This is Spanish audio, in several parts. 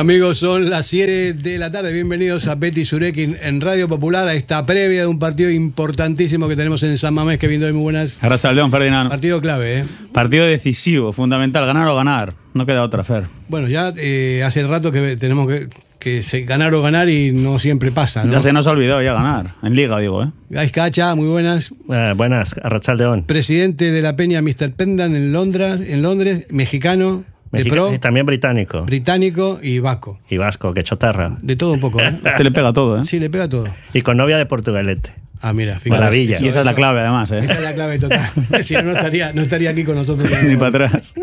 Amigos, son las 7 de la tarde. Bienvenidos a Betty Surekin en Radio Popular a esta previa de un partido importantísimo que tenemos en San Mamés. Que viendo muy buenas. León, Ferdinand. Partido clave, ¿eh? Partido decisivo, fundamental, ganar o ganar. No queda otra, Fer. Bueno, ya eh, hace rato que tenemos que, que se, ganar o ganar y no siempre pasa. ¿no? Ya se nos ha olvidado ya ganar. En Liga, digo, ¿eh? Gais Cacha, muy buenas. Eh, buenas, León. Presidente de la Peña Mr. Pendan en Londres, en Londres mexicano. Pro, y también británico. Británico y vasco. Y vasco, que chotarra. De todo un poco, ¿eh? Este le pega todo, ¿eh? Sí, le pega todo. Y con novia de Portugalete. Ah, mira, fíjate. Maravilla. y esa es la clave, además, ¿eh? Esa es la clave total. si no, no estaría, no estaría aquí con nosotros. Ni para atrás.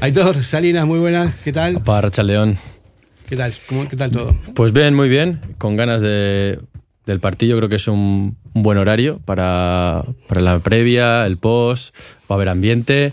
Aitor, Salinas, muy buenas. ¿Qué tal? Para León. ¿Qué tal? ¿Cómo, ¿Qué tal todo? Pues bien, muy bien. Con ganas de, del partido. Creo que es un, un buen horario para, para la previa, el post. Va a haber ambiente.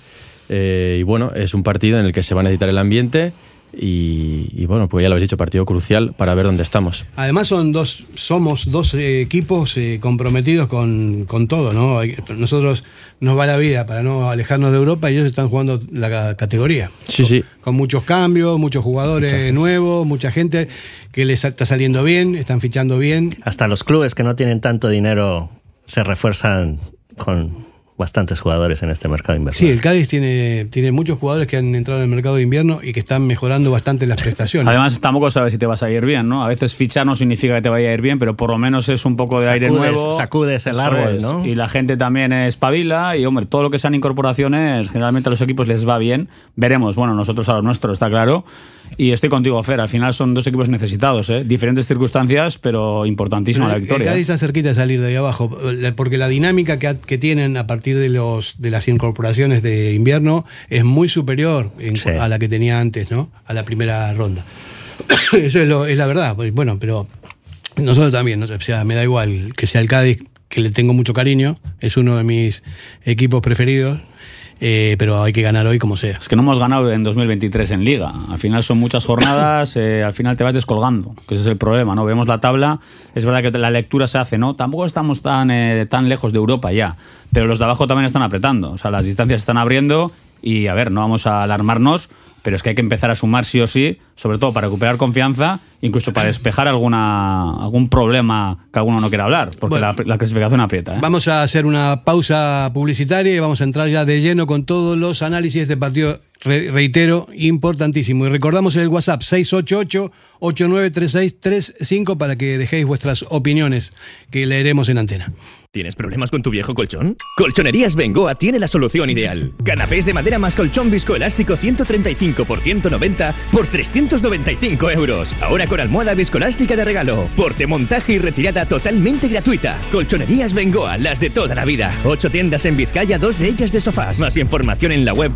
Eh, y bueno, es un partido en el que se va a necesitar el ambiente. Y, bueno, pues ya lo habéis dicho, partido crucial para ver dónde estamos. Además son dos, somos dos eh, equipos eh, comprometidos con, con, todo, ¿no? Nosotros nos va la vida para no alejarnos de Europa y ellos están jugando la categoría. Sí, con, sí. Con muchos cambios, muchos jugadores nuevos, mucha gente que les está saliendo bien, están fichando bien. Hasta los clubes que no tienen tanto dinero se refuerzan con bastantes jugadores en este mercado de invierno. Sí, el Cádiz tiene, tiene muchos jugadores que han entrado en el mercado de invierno y que están mejorando bastante las prestaciones. Además, tampoco sabes si te vas a ir bien, ¿no? A veces fichar no significa que te vaya a ir bien, pero por lo menos es un poco de aire nuevo. Sacudes el árbol, ¿no? Y la gente también espabila y, hombre, todo lo que sean incorporaciones, generalmente a los equipos les va bien. Veremos, bueno, nosotros a los nuestros, está claro. Y estoy contigo, Fer. Al final son dos equipos necesitados, ¿eh? diferentes circunstancias, pero importantísima la victoria. El Cádiz está cerquita de salir de ahí abajo, porque la dinámica que, que tienen a partir de los de las incorporaciones de invierno es muy superior a la que tenía antes, ¿no? A la primera ronda. Eso es, lo, es la verdad. Pues, bueno, pero nosotros también, ¿no? o sea, me da igual que sea el Cádiz, que le tengo mucho cariño, es uno de mis equipos preferidos eh, pero hay que ganar hoy como sea. Es que no hemos ganado en 2023 en Liga. Al final son muchas jornadas, eh, al final te vas descolgando, que ese es el problema, ¿no? Vemos la tabla, es verdad que la lectura se hace, ¿no? Tampoco estamos tan, eh, tan lejos de Europa ya, pero los de abajo también están apretando, o sea, las distancias están abriendo y, a ver, no vamos a alarmarnos, pero es que hay que empezar a sumar sí o sí, sobre todo para recuperar confianza, incluso para despejar alguna, algún problema que alguno no quiera hablar, porque la, clasificación aprieta. ¿eh? Vamos a hacer una pausa publicitaria y vamos a entrar ya de lleno con todos los análisis de partido, reitero, importantísimo. Y recordamos el WhatsApp 688-893635 para que dejéis vuestras opiniones que leeremos en antena. ¿Tienes problemas con tu viejo colchón? Colchonerías Bengoa tiene la solución ideal. Canapés de madera más colchón viscoelástico 135 por 190 por 395 euros. Ahora con almohada viscoelástica de regalo. Porte, montaje y retirada totalmente gratuita. Colchonerías Bengoa, las de toda la vida. Ocho tiendas en Vizcaya, dos de ellas de sofás. Más información en la web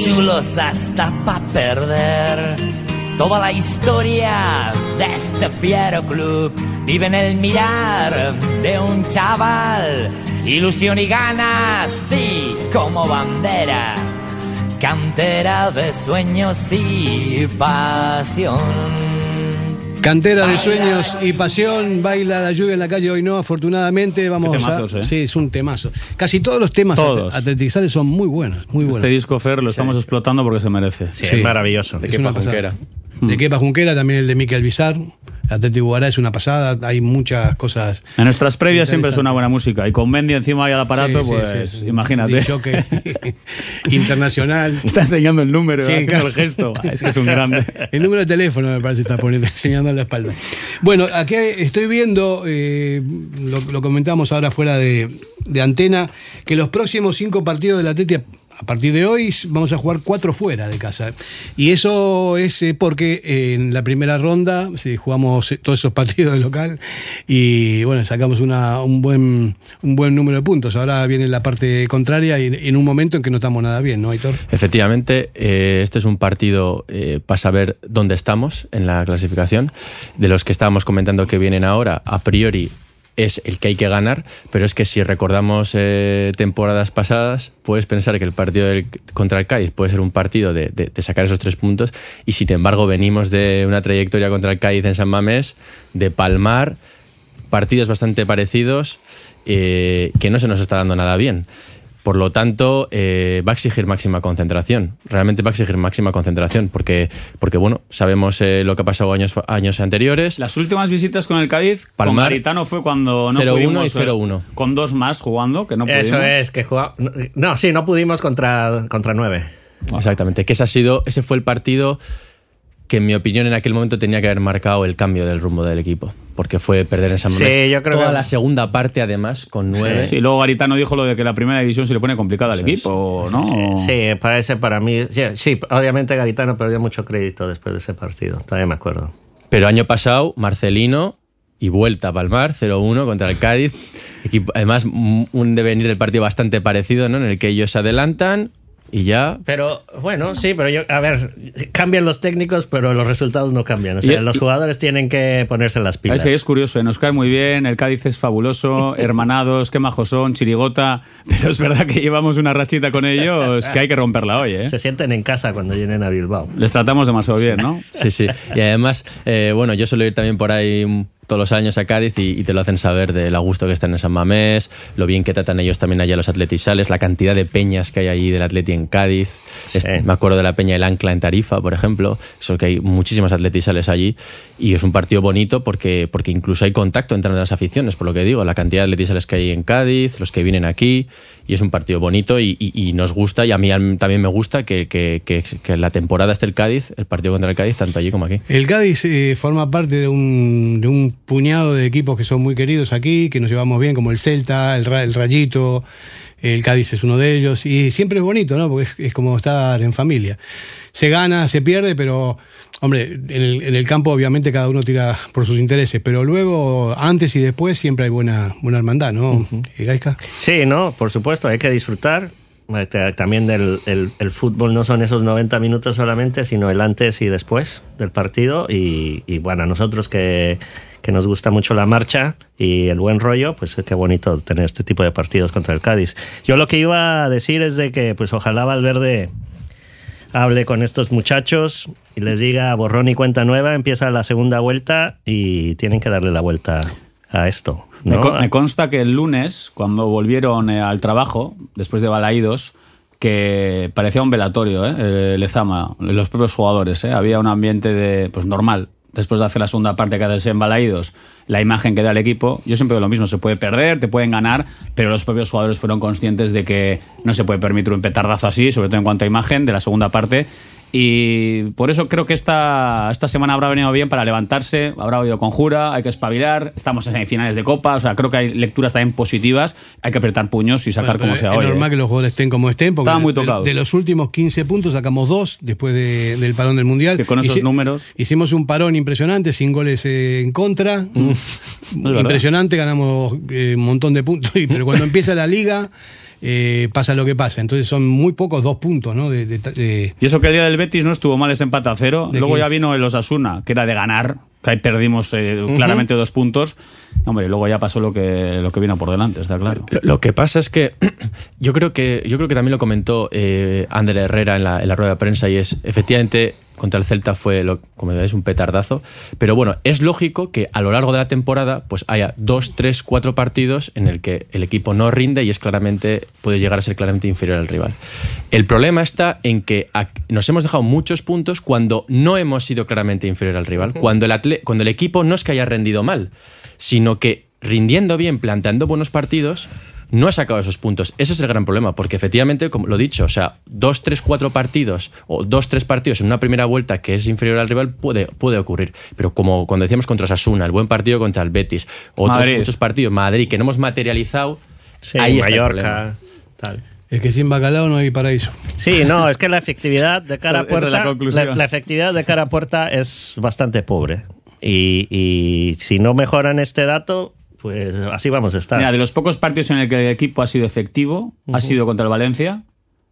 chulos hasta pa' perder. Toda la historia de este fiero club vive en el mirar de un chaval. Ilusión y ganas, sí, como bandera. Cantera de sueños y pasión. Cantera de sueños y pasión, baila la lluvia en la calle hoy no, afortunadamente vamos temazos, a... ¿eh? Sí, es un temazo. Casi todos los temas Todos. atletizales son muy buenos, muy buenos. Este disco, Fer, lo estamos explotando porque se merece. Sí, es maravilloso. De Es Kepa pasada. Junquera. De Kepa Junquera, también el de Miquel Bizar, Atlético Guará es una pasada, hay muchas cosas. En nuestras previas siempre Interesante. suena buena música. Y con Mendy encima hay al aparato, Sí, pues sí, sí. imagínate. Internacional. Está enseñando el número, claro. el gesto. Ah, Es que es un grande. El número de teléfono me parece está poniendo, enseñando en la espalda. Bueno, aquí estoy viendo, eh, lo, lo comentamos ahora fuera de, de antena, que los próximos cinco partidos del Atlético, a partir de hoy, vamos a jugar cuatro fuera de casa. Y eso es eh, porque en la primera ronda sí, jugamos eh, todos esos partidos de local y bueno, sacamos una, un, buen, un buen número de puntos. Ahora viene la parte contraria y en un momento en que no estamos nada bien, ¿no, Aitor? Efectivamente, eh, este es un partido para saber dónde estamos en la clasificación. De los que estábamos comentando que vienen ahora, a priori es el que hay que ganar, pero es que si recordamos eh, temporadas pasadas, puedes pensar que el partido contra el Cádiz puede ser un partido de sacar esos tres puntos y sin embargo venimos de una trayectoria contra el Cádiz en San Mamés, de palmar, partidos bastante parecidos eh, que no se nos está dando nada bien. Por lo tanto, eh, va a exigir máxima concentración. Realmente va a exigir máxima concentración porque, porque bueno, sabemos eh, lo que ha pasado años, años anteriores. Las últimas visitas con el Cádiz, con Palmar, Garitano fue cuando no 0-1 pudimos, y eh, 0-1. Con dos más jugando, que no pudimos. Eso es, que jugaba. No, sí, no pudimos contra, contra nueve. Exactamente, que ese, ha sido, ese fue el partido que en mi opinión en aquel momento tenía que haber marcado el cambio del rumbo del equipo. Porque fue perder en San Sí, yo creo toda que- la segunda parte además con nueve. Sí, luego Garitano dijo lo de que la primera división se le pone complicada al equipo, ¿no? Sí, parece para mí. Sí, sí, obviamente Garitano perdió mucho crédito después de ese partido. Todavía me acuerdo. Pero año pasado, Marcelino y vuelta a Palmar, 0-1 contra el Cádiz. Equipo- además, un un devenir del partido bastante parecido, ¿no? En el que ellos se adelantan y ya. Pero bueno, sí, pero yo, a ver, cambian los técnicos, pero los resultados no cambian. O sea, Y- los jugadores tienen que ponerse las pilas. Ese es curioso, eh, nos cae muy bien, el Cádiz es fabuloso, hermanados, qué majos son, chirigota, pero es verdad que llevamos una rachita con ellos que hay que romperla hoy, ¿eh? Se sienten en casa cuando vienen a Bilbao. Les tratamos demasiado bien, ¿no? Sí, sí. Y además, eh, bueno, yo suelo ir también por ahí todos los años a Cádiz y, y te lo hacen saber del gusto que están en San Mamés, lo bien que tratan ellos también allá los atletisales, la cantidad de peñas que hay allí del atleti en Cádiz. Este, me acuerdo de la peña del Ancla en Tarifa, por ejemplo. Eso que hay muchísimas atletisales allí y es un partido bonito porque, porque incluso hay contacto entre las aficiones, por lo que digo, la cantidad de atletisales que hay en Cádiz, los que vienen aquí y es un partido bonito y, y- y nos gusta y a mí también me gusta que, que, que, que la temporada esté el Cádiz, el partido contra el Cádiz, tanto allí como aquí. El Cádiz eh, forma parte de un, de un puñado de equipos que son muy queridos aquí, que nos llevamos bien, como el Celta, el, el Rayito, el Cádiz es uno de ellos, y siempre es bonito, ¿no? Porque es, es como estar en familia. Se gana, se pierde, pero, hombre, en el, en el campo obviamente cada uno tira por sus intereses, pero luego, antes y después, siempre hay buena, buena hermandad, ¿no? Gaisca? Sí, no, por supuesto, hay que disfrutar. Este, También del el, el fútbol no son esos 90 minutos solamente, sino el antes y después del partido. Y, y bueno, nosotros que, que nos gusta mucho la marcha y el buen rollo, pues qué bonito tener este tipo de partidos contra el Cádiz. Yo lo que iba a decir es de que pues ojalá Valverde hable con estos muchachos y les diga borrón y cuenta nueva, empieza la segunda vuelta y tienen que darle la vuelta a esto. Me, consta que el lunes, cuando volvieron eh, al trabajo, después de Balaídos, que parecía un velatorio, ¿eh? Eh, Lezama, los propios jugadores, ¿eh? había un ambiente de, pues normal. Después de hacer la segunda parte que haces en Balaídos, la imagen que da el equipo, yo siempre digo lo mismo, se puede perder, te pueden ganar, pero los propios jugadores fueron conscientes de que no se puede permitir un petardazo así, sobre todo en cuanto a imagen de la segunda parte, y por eso creo que esta, esta semana habrá venido bien para levantarse, habrá habido conjura, hay que espabilar, estamos en semifinales de Copa, o sea, creo que hay lecturas también positivas, hay que apretar puños y sacar Bueno, como sea es hoy. normal ¿eh? que los jugadores estén como estén, porque Estaban muy de- tocados. De, los últimos 15 puntos sacamos dos después de- del parón del Mundial. que con esos números- Hicimos un parón impresionante, sin goles eh, en contra. Impresionante, ganamos eh, un montón de puntos. pero cuando empieza la liga, eh, pasa lo que pasa. Entonces son muy pocos dos puntos, ¿no? De, de- de- Y eso que el día del Betis no estuvo mal ese empate a cero. ¿De Luego ya vino el Osasuna, que era de ganar, que ahí perdimos eh, claramente dos puntos. Hombre, luego ya pasó lo que, lo que vino por delante, está claro. Lo, lo que pasa es que yo creo que yo creo que también lo comentó eh, Ander Herrera en la, en la rueda de prensa y es efectivamente contra el Celta fue lo, como veis un petardazo, pero bueno es lógico que a lo largo de la temporada pues haya dos, tres, cuatro partidos en el que el equipo no rinde y es claramente puede llegar a ser claramente inferior al rival. El problema está en que nos hemos dejado muchos puntos cuando no hemos sido claramente inferior al rival, cuando el atle- cuando el equipo no es que haya rendido mal, sino que rindiendo bien, planteando buenos partidos, no ha sacado esos puntos. Ese es el gran problema, porque efectivamente, como lo he dicho, o sea, dos, tres, cuatro partidos o dos, tres partidos en una primera vuelta que es inferior al rival puede, puede ocurrir. Pero como cuando decíamos contra Sasuna, el buen partido contra el Betis, otros Madrid. muchos partidos, Madrid, que no hemos materializado, Sí, ahí está el problema. Mallorca, tal. es que sin bacalao no hay paraíso. Sí, no, es que la efectividad de cara a puerta, la conclusión. la, la efectividad de cara a puerta es bastante pobre. Y, y si no mejoran este dato, pues así vamos a estar. Mira, de los pocos partidos en el que el equipo ha sido efectivo, ha sido contra el Valencia.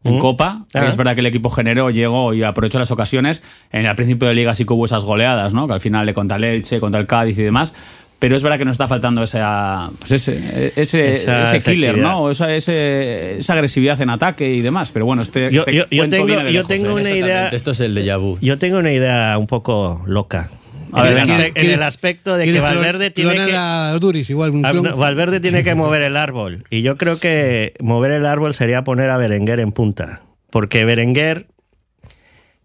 En. Copa, Ah. es verdad que el equipo generó, llegó y aprovechó las ocasiones. En el principio de liga sí que hubo esas goleadas, ¿no? Que al final le contra el Elche, contra el Cádiz y demás. Pero es verdad que nos está faltando esa, pues ese, ese, ese killer. ¿no? O Esa, ese- esa agresividad en ataque y demás. Pero bueno, este, Yo- este yo- yo tengo- viene de yo lejos, tengo ¿eh? una idea- Esto es el déjà vu. Yo tengo una idea un poco loca. A ver, en, el en aspecto de que ¿Quieres Valverde tiene que... Duris, igual un Ah, Valverde tiene que mover el árbol. Y yo creo que mover el árbol sería poner a Berenguer en punta. Porque Berenguer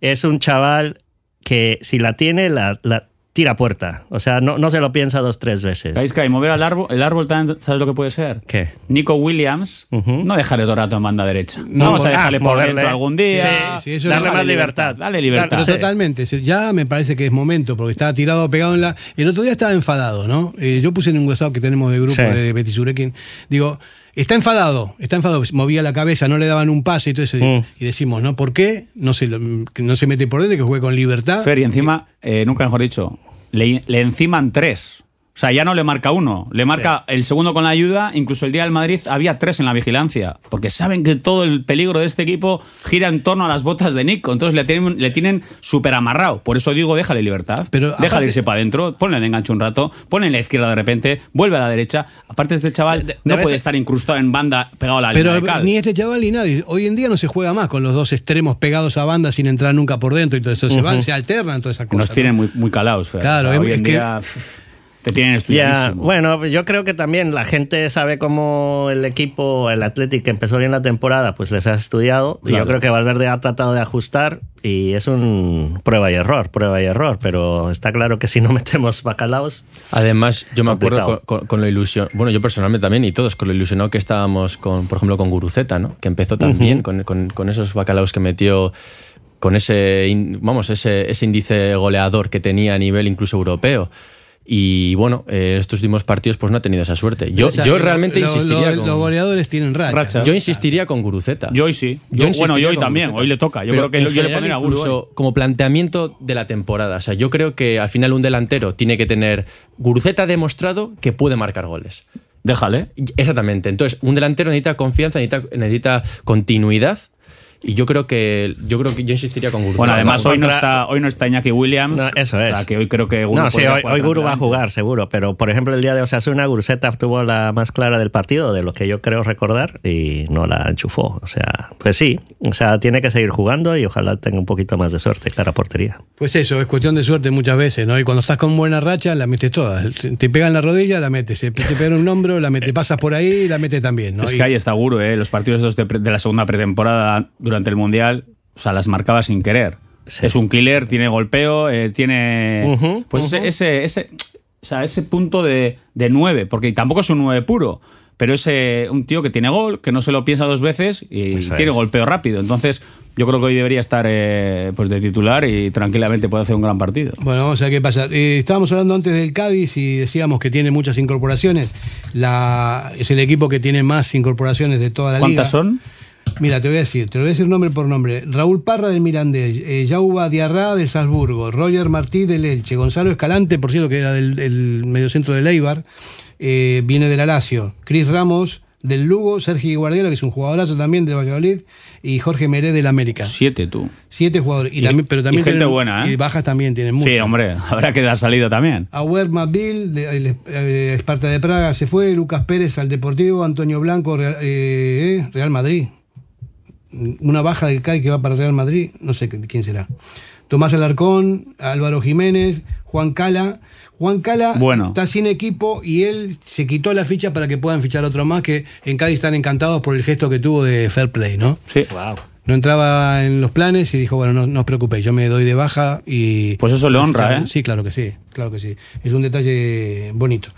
es un chaval que si la tiene, la, la tira puerta. O sea, no, no se lo piensa dos, tres veces. ¿Sabéis que hay mover al árbol? El árbol también, ¿sabes lo que puede ser? ¿Qué? Nico Williams, no dejarle todo el rato en banda derecha. No, Vamos a por- dejarle ah, por moverle. dentro algún día. Sí, sí, eso Darle es- más libertad. Dale libertad. Pero totalmente, ya me parece que es momento, porque estaba tirado, pegado en la... El otro día estaba enfadado, ¿no? Eh, yo puse en un WhatsApp que tenemos de grupo Sí. de Betis Urequín, digo, está enfadado, está enfadado, movía la cabeza, no le daban un pase y todo eso, Mm. y decimos, ¿no? ¿Por qué no se, no se mete por dentro, que juegue con libertad? Fer, y encima, eh, nunca mejor dicho, le, le enciman tres. O sea, ya no le marca uno, le marca el segundo con la ayuda. Incluso el día del Madrid había tres en la vigilancia, porque saben que todo el peligro de este equipo gira en torno a las botas de Nico. Entonces le tienen, le tienen súper amarrado. Por eso digo, déjale libertad. Pero déjale aparte- irse para adentro, ponle de enganche un rato, ponle en la izquierda de repente, vuelve a la derecha. Aparte, este chaval De- no puede ser- estar incrustado en banda pegado a la Pero línea de ni este chaval ni nadie. Hoy en día no se juega más con los dos extremos pegados a banda sin entrar nunca por dentro y todo eso. Se van, se alternan todas esas cosas. Nos ¿no? tienen muy, muy calados, Fer. Claro, hoy es en que- día te tienen estudiadísimo. bueno, yo creo que también la gente sabe cómo el equipo, el Athletic, que empezó bien la temporada, pues les ha estudiado. Y Claro. yo creo que Valverde ha tratado de ajustar y es un prueba y error, prueba y error. Pero está claro que si no metemos bacalaos, Además, yo me acuerdo con, Complicado. con- con lo ilusión, bueno, yo personalmente también y todos, con lo ilusionado que estábamos con, por ejemplo, con Guruceta, ¿no? Que empezó también con, con- con esos bacalaos que metió, con ese, in- vamos, ese, ese índice goleador que tenía a nivel incluso europeo. Y bueno, eh, estos últimos partidos pues no ha tenido esa suerte. Yo, O sea, yo realmente lo- insistiría lo- con, Los goleadores tienen racha. Yo insistiría con Guruceta. Yo hoy sí. Yo Yo, bueno, insistiría yo hoy con también. Guruceta. Hoy le toca. Yo Pero creo que en yo le general, pondría a Guru incluso hoy. como planteamiento de la temporada. O sea, yo creo que al final un delantero tiene que tener. Guruceta ha demostrado que puede marcar goles. Déjale. Exactamente. Entonces, un delantero necesita confianza, necesita, necesita continuidad. Y yo creo que yo creo que yo insistiría con Guruceta. Bueno, además hoy no está, hoy no está Iñaki Williams. No, eso O es. sea, que hoy creo que Guru no, sí, hoy, hoy Guru va a jugar, seguro. Pero, por ejemplo, el día de Osasuna, Guruceta tuvo la más clara del partido, de lo que yo creo recordar, y no la enchufó. O sea, pues sí, o sea, tiene que seguir jugando y ojalá tenga un poquito más de suerte, clara portería. Pues eso, es cuestión de suerte muchas veces, ¿no? Y cuando estás con buena racha, la metes todas. Te pegan la rodilla, la metes. Te pegan un hombro, la metes. Pasas por ahí, la metes también, ¿no? Es Y- que ahí está Guru, ¿eh? Los partidos de, pre- de la segunda pretemporada durante el Mundial, o sea, las marcaba sin querer. Es un killer, tiene golpeo, eh, tiene. Pues ujú. ese, ese, ese, o sea, ese punto de, de nueve, porque tampoco es un nueve puro. Pero es eh, un tío que tiene gol, que no se lo piensa dos veces y Eso tiene es. golpeo rápido. Entonces, yo creo que hoy debería estar eh, pues de titular y tranquilamente puede hacer un gran partido. Bueno, vamos a ver qué pasa. Eh, estábamos hablando antes del Cádiz y decíamos que tiene muchas incorporaciones. La, es el equipo que tiene más incorporaciones de toda la liga. ¿Cuántas son? Mira, te voy a decir, te lo voy a decir nombre por nombre. Raúl Parra del Mirandés, eh, Yauba Diarra del Salzburgo, Roger Martí del Elche, Gonzalo Escalante, por cierto, que era del, del mediocentro del Eibar, eh, viene del Alacio, Cris Ramos Del Lugo, Sergio Guardiola, que es un jugadorazo también de Valladolid, y Jorge Meré del América. Siete, tú. Siete jugadores. Y, Y- también, pero también y gente tienen- buena, ¿eh? Y bajas también tienen mucho. Sí, hombre, habrá que dar salida también. Auer Mabil, de, eh, Esparta de Praga se fue, Lucas Pérez al Deportivo, Antonio Blanco, Real, eh, Real Madrid. Una baja del CAI que va para Real Madrid, no sé qué- quién será. Tomás Alarcón, Álvaro Jiménez, Juan Cala. Juan Cala Bueno. está sin equipo y él se quitó la ficha para que puedan fichar otro más que en Cádiz están encantados por el gesto que tuvo de fair play, ¿no? Sí. No entraba en los planes y dijo, bueno, no, no os preocupéis, yo me doy de baja y... Pues eso le honra, ¿eh? Sí, claro que sí, claro que sí. Es un detalle bonito.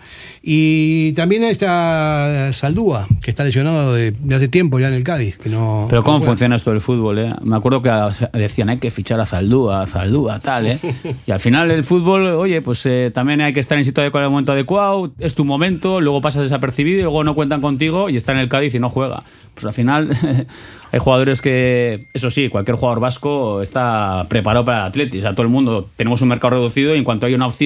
Y también está Saldúa, que está lesionado de, de hace tiempo ya en el Cádiz. Que no, Pero ¿cómo no funciona esto del fútbol? Eh? Me acuerdo que decían hay que fichar a Zaldúa, a Zaldúa, tal, ¿eh? Y al final el fútbol, oye, pues eh, también hay que estar en sitio adecuado en el momento adecuado, es tu momento, luego pasas desapercibido y luego no cuentan contigo y está en el Cádiz y no juega. Pues al final hay jugadores que, eso sí, cualquier jugador vasco está preparado para el Atleti. O sea, todo el mundo tenemos un mercado reducido y en cuanto hay una opción,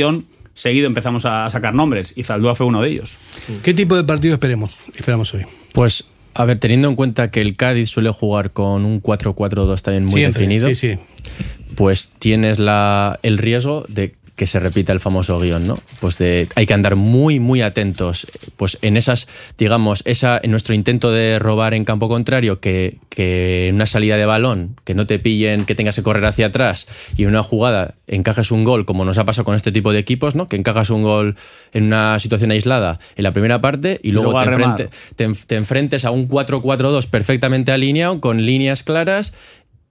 seguido empezamos a sacar nombres y Zaldúa fue uno de ellos. ¿Qué tipo de partido esperemos, esperamos hoy? Pues, a ver, teniendo en cuenta que el Cádiz suele jugar con un 4-4-2 también muy Siempre, definido, Sí, sí. pues tienes la, el riesgo de que se repita el famoso guion, ¿no? Pues de, hay que andar muy, muy atentos, pues en esas, digamos, esa, en nuestro intento de robar en campo contrario, que, que en una salida de balón, que no te pillen, que tengas que correr hacia atrás y en una jugada encajes un gol, como nos ha pasado con este tipo de equipos, ¿no? Que encajas un gol en una situación aislada en la primera parte y luego, te, enfrente- te enfrentes a un 4-4-2 perfectamente alineado, con líneas claras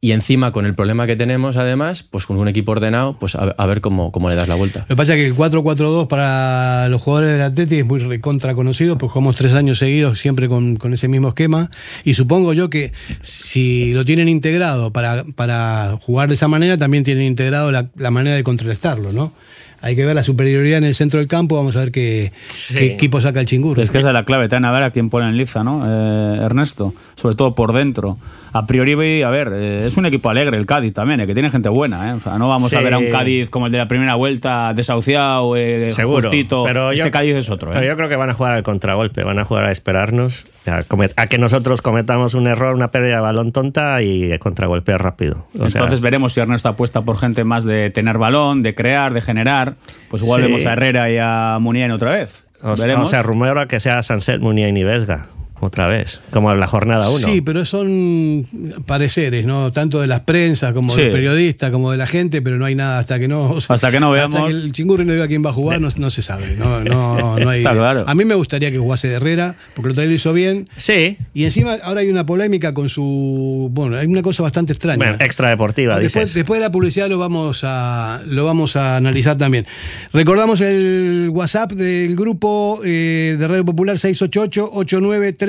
y encima con el problema que tenemos, además, pues con un equipo ordenado, pues a, a ver cómo, cómo le das la vuelta. Lo que pasa es que el 4-4-2 para los jugadores del Atleti es muy recontra conocido, porque jugamos tres años seguidos siempre con, con ese mismo esquema. Y supongo yo que si lo tienen integrado para, para jugar de esa manera, también tienen integrado la, la manera de contrarrestarlo, ¿no? Hay que ver la superioridad en el centro del campo, vamos a ver qué, qué equipo saca el chingurro. Es que esa es la clave, también a ver a quién pone en liza, ¿no? Eh, Ernesto, sobre todo por dentro. A priori, a ver, eh, es un equipo alegre el Cádiz también, eh, que tiene gente buena, ¿eh? O sea, no vamos a ver a un Cádiz como el de la primera vuelta, desahuciado, eh, Seguro. justito. Pero este yo- Cádiz es otro, Pero ¿eh? yo creo que van a jugar al contragolpe, van a jugar a esperarnos, a, que nosotros cometamos un error, una pérdida de balón tonta y contragolpear rápido. O sea, Entonces veremos si Ernesto apuesta por gente más de tener balón, de crear, de generar. Pues igual Sí. vemos a Herrera y a Muniain otra vez. o, sea, veremos. o sea, rumora que sea Sanset, Munia y Vesga, otra vez, como en la jornada 1. Sí, pero son pareceres, ¿no? Tanto de las prensas como Sí. de los periodistas, como de la gente, pero no hay nada hasta que no. Hasta que no veamos. Hasta que el chingurri no diga quién va a jugar, no, no se sabe. No, no, no hay, Está claro. A mí me gustaría que jugase de Herrera, porque el otro día lo hizo bien. Sí, Y encima ahora hay una polémica con su. Bueno, hay una cosa bastante extraña. bueno, extra deportiva, Después, dices. después de la publicidad lo vamos a lo vamos a analizar también. Recordamos el WhatsApp del grupo eh, de Radio Popular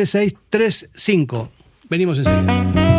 688-893635. Venimos enseguida.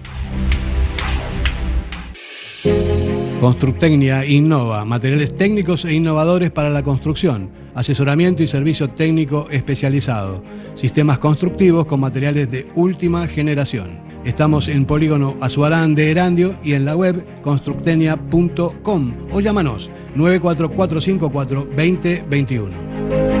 Constructecnia innova, materiales técnicos e innovadores para la construcción, asesoramiento y servicio técnico especializado, sistemas constructivos con materiales de última generación. Estamos en Polígono Azuarán de Erandio y en la web constructenia.com o llámanos 94454 2021.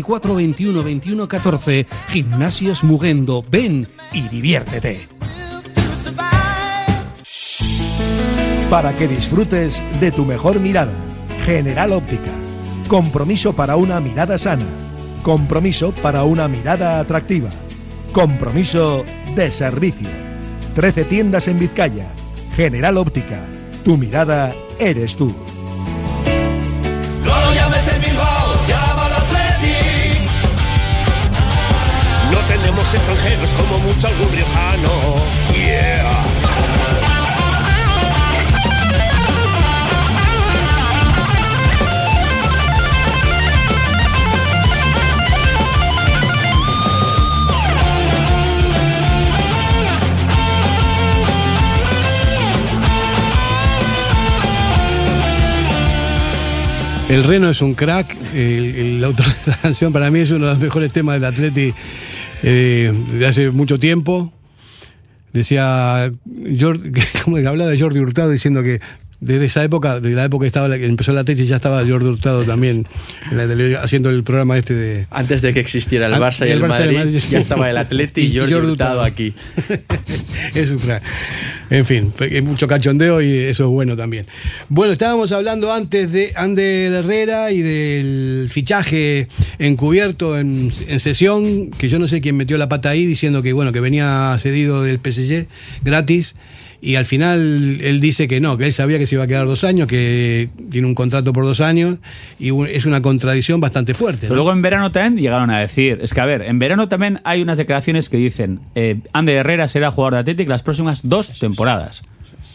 944 21 21 14. Gimnasios Mugendo. Ven y diviértete. Para que disfrutes de tu mejor mirada. General Óptica. Compromiso para una mirada sana. Compromiso para una mirada atractiva. Compromiso de servicio. 13 tiendas en Vizcaya. General Óptica. Tu mirada eres tú. Yeah. El Reno es un crack. El, el canción para mí es uno de los mejores temas del Atleti eh, de hace mucho tiempo. Decía, Jordi, como hablaba Jordi Hurtado diciendo que desde esa época, de la época que estaba, que empezó la Atleti, ya estaba Jordi Hurtado también en la haciendo el programa este de. Antes de que existiera el Barça y el, el Barça Madrid, Madrid, ya estaba el Atleti y y Jordi Jordi Hurtado Hurtado. aquí. es un crack. En fin, hay mucho cachondeo y eso es bueno también. Bueno, estábamos hablando antes de Ander Herrera y del fichaje encubierto en, en sesión, que yo no sé quién metió la pata ahí diciendo que bueno, que venía cedido del PSG gratis. Y al final él dice que no, que él sabía que se iba a quedar dos años, que tiene un contrato por dos años, y es una contradicción bastante fuerte. Luego en verano también llegaron a decir, es que a ver, en verano también hay unas declaraciones que dicen, eh, Ander Herrera será jugador de Athletic las próximas dos temporadas.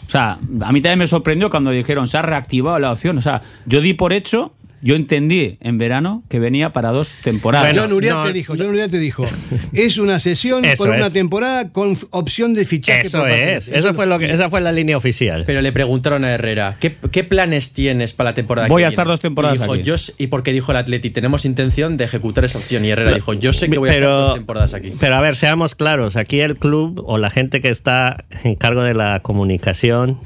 O sea, a mí también me sorprendió cuando dijeron, se ha reactivado la opción. O sea, yo di por hecho, yo entendí en verano que venía para dos temporadas. John Uriarte dijo, John Uriarte dijo, es una sesión por una es. temporada con opción de fichaje. Eso es, eso fue lo que, esa fue la línea oficial. Pero le preguntaron a Herrera, ¿qué, qué planes tienes para la temporada Voy que a estar viene? dos temporadas Y, dijo, aquí. yo y porque dijo el Atleti, tenemos intención de ejecutar esa opción. Y Herrera dijo, yo sé que voy a estar dos temporadas aquí. Pero a ver, seamos claros, aquí el club o la gente que está en cargo de la comunicación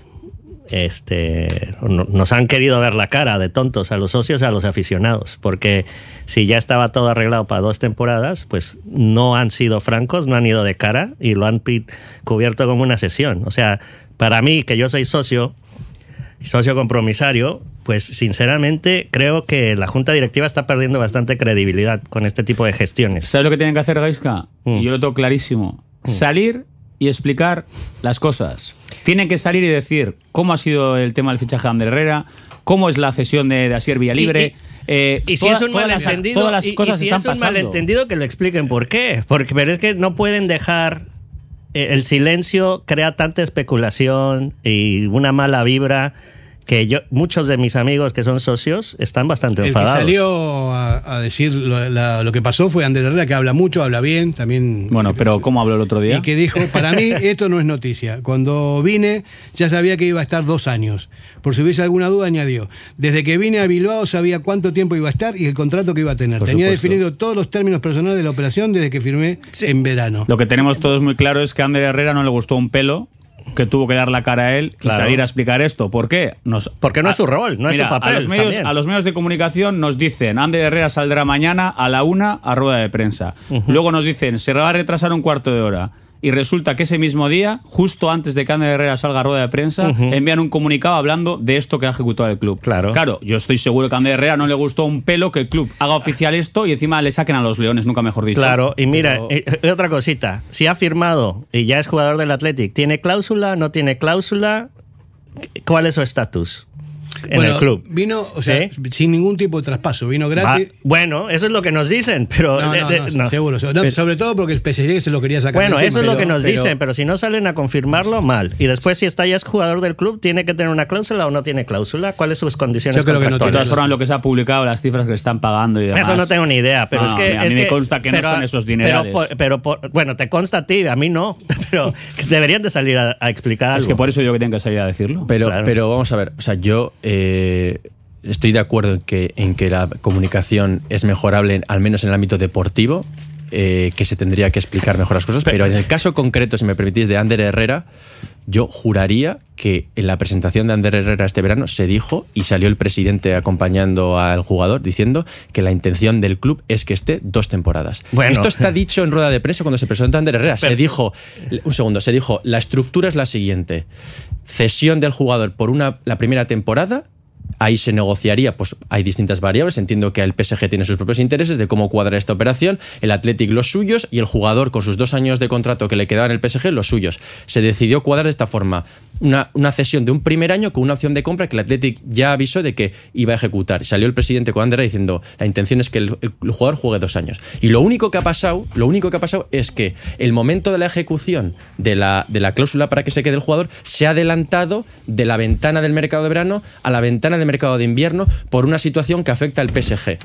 este, no- nos han querido ver la cara de tontos a los socios, a los aficionados, porque si ya estaba todo arreglado para dos temporadas, pues no han sido francos, no han ido de cara y lo han cubierto como una sesión. O sea, para mí, que yo soy socio, socio compromisario, pues sinceramente creo que la junta directiva está perdiendo bastante credibilidad con este tipo de gestiones. ¿Sabes lo que tienen que hacer, Gaiska? Mm. Y yo lo tengo clarísimo. Salir y explicar las cosas. Tienen que salir y decir cómo ha sido el tema del fichaje de Ander Herrera, cómo es la cesión de, de Asier Villalibre. eh, Y si toda- es un todas las- malentendido, todas las y- y cosas si están es un pasando. malentendido que lo expliquen por qué. Porque, pero es que no pueden dejar eh, el silencio crea tanta especulación y una mala vibra que yo muchos de mis amigos que son socios están bastante El que enfadados. salió a, a decir lo, la- lo que pasó fue Ander Herrera, que habla mucho, habla bien, también. Bueno, pero ¿cómo habló el otro día? Y que dijo, para mí esto no es noticia. Cuando vine ya sabía que iba a estar dos años. Por si hubiese alguna duda, añadió. Desde que vine a Bilbao sabía cuánto tiempo iba a estar y el contrato que iba a tener. Por Tenía supuesto. definido todos los términos personales de la operación desde que firmé en verano. Lo que tenemos todos muy claro es que a Ander Herrera no le gustó un pelo que tuvo que dar la cara a él Claro. y salir a explicar esto. ¿Por qué? Nos, Porque no es su rol, no es su papel. A los, medios, también. a los medios de comunicación nos dicen, Ander Herrera saldrá mañana a la una a rueda de prensa. Luego nos dicen, se va a retrasar un cuarto de hora. Y resulta que ese mismo día, justo antes de que Ander Herrera salga a rueda de prensa, envían un comunicado hablando de esto que ha ejecutado el club. Claro. Claro, yo estoy seguro que a Ander Herrera no le gustó un pelo que el club haga oficial esto y encima le saquen a los leones, nunca mejor dicho. Claro, y mira, Pero- eh, eh, otra cosita. Si ha firmado y ya es jugador del Athletic, ¿tiene cláusula? ¿No tiene cláusula? ¿Cuál es su estatus? En Bueno, el club. Vino, o sea, ¿Sí? sin ningún tipo de traspaso, vino Va- gratis. bueno, eso es lo que nos dicen, pero... No, de- no, de- no, no. seguro. No, Pero- sobre todo porque el PSG se lo quería sacar. Bueno, de eso es lo que nos pero- dicen, pero si no salen a confirmarlo, mal. Y después, si está ya es jugador del club, ¿tiene que tener una cláusula o no tiene cláusula? ¿Cuáles son sus condiciones Yo creo que no De contractuales? todas formas, lo que se ha publicado, las cifras que le están pagando y demás. Eso no tengo ni idea, pero No, es que. a mí es me que- consta que no son esos dinerales. Pero, por- bueno, te consta a ti, a mí no. Pero deberían de salir a, a explicar algo. Es que por eso yo que tengo que salir a decirlo. Pero, Claro. pero vamos a ver, o sea, yo eh, estoy de acuerdo en que, en que la comunicación es mejorable, al menos en el ámbito deportivo, eh, que se tendría que explicar mejor las cosas, pero en el caso concreto, si me permitís, de Ander Herrera, yo juraría que en la presentación de Ander Herrera este verano se dijo y salió el presidente acompañando al jugador diciendo que la intención del club es que esté dos temporadas. Bueno. Esto está dicho en rueda de prensa cuando se presentó Ander Herrera. se dijo, un segundo, se dijo, la estructura es la siguiente. Cesión del jugador por una, la primera temporada. Ahí se negociaría, pues hay distintas variables. Entiendo que el PSG tiene sus propios intereses de cómo cuadrar esta operación, el Athletic los suyos y el jugador con sus dos años de contrato que le quedaban el PSG los suyos. Se decidió cuadrar de esta forma una, una cesión de un primer año con una opción de compra que el Athletic ya avisó de que iba a ejecutar. Salió el presidente con Andera diciendo la intención es que el, el jugador juegue dos años. Y lo único que ha pasado, lo único que ha pasado es que el momento de la ejecución de la, de la cláusula para que se quede el jugador se ha adelantado de la ventana del mercado de verano a la ventana del mercado de invierno por una situación que afecta al PSG.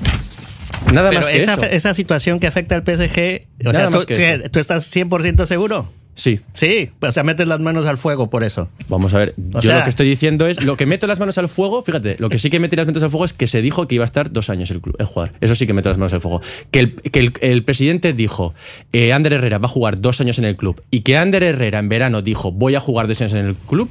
Nada Pero más que esa, eso. esa situación que afecta al PSG, o Nada sea, ¿tú. ¿tú estás 100% seguro? Sí. Sí, o sea, metes las manos al fuego por eso. Vamos a ver, O yo sea- lo que estoy diciendo es, lo que meto las manos al fuego, fíjate, lo que sí que meto las manos al fuego es que se dijo que iba a estar dos años el, club, el jugador. Eso sí que meto las manos al fuego. Que el, que el, el presidente dijo, eh, Ander Herrera va a jugar dos años en el club, y que Ander Herrera en verano dijo, voy a jugar dos años en el club,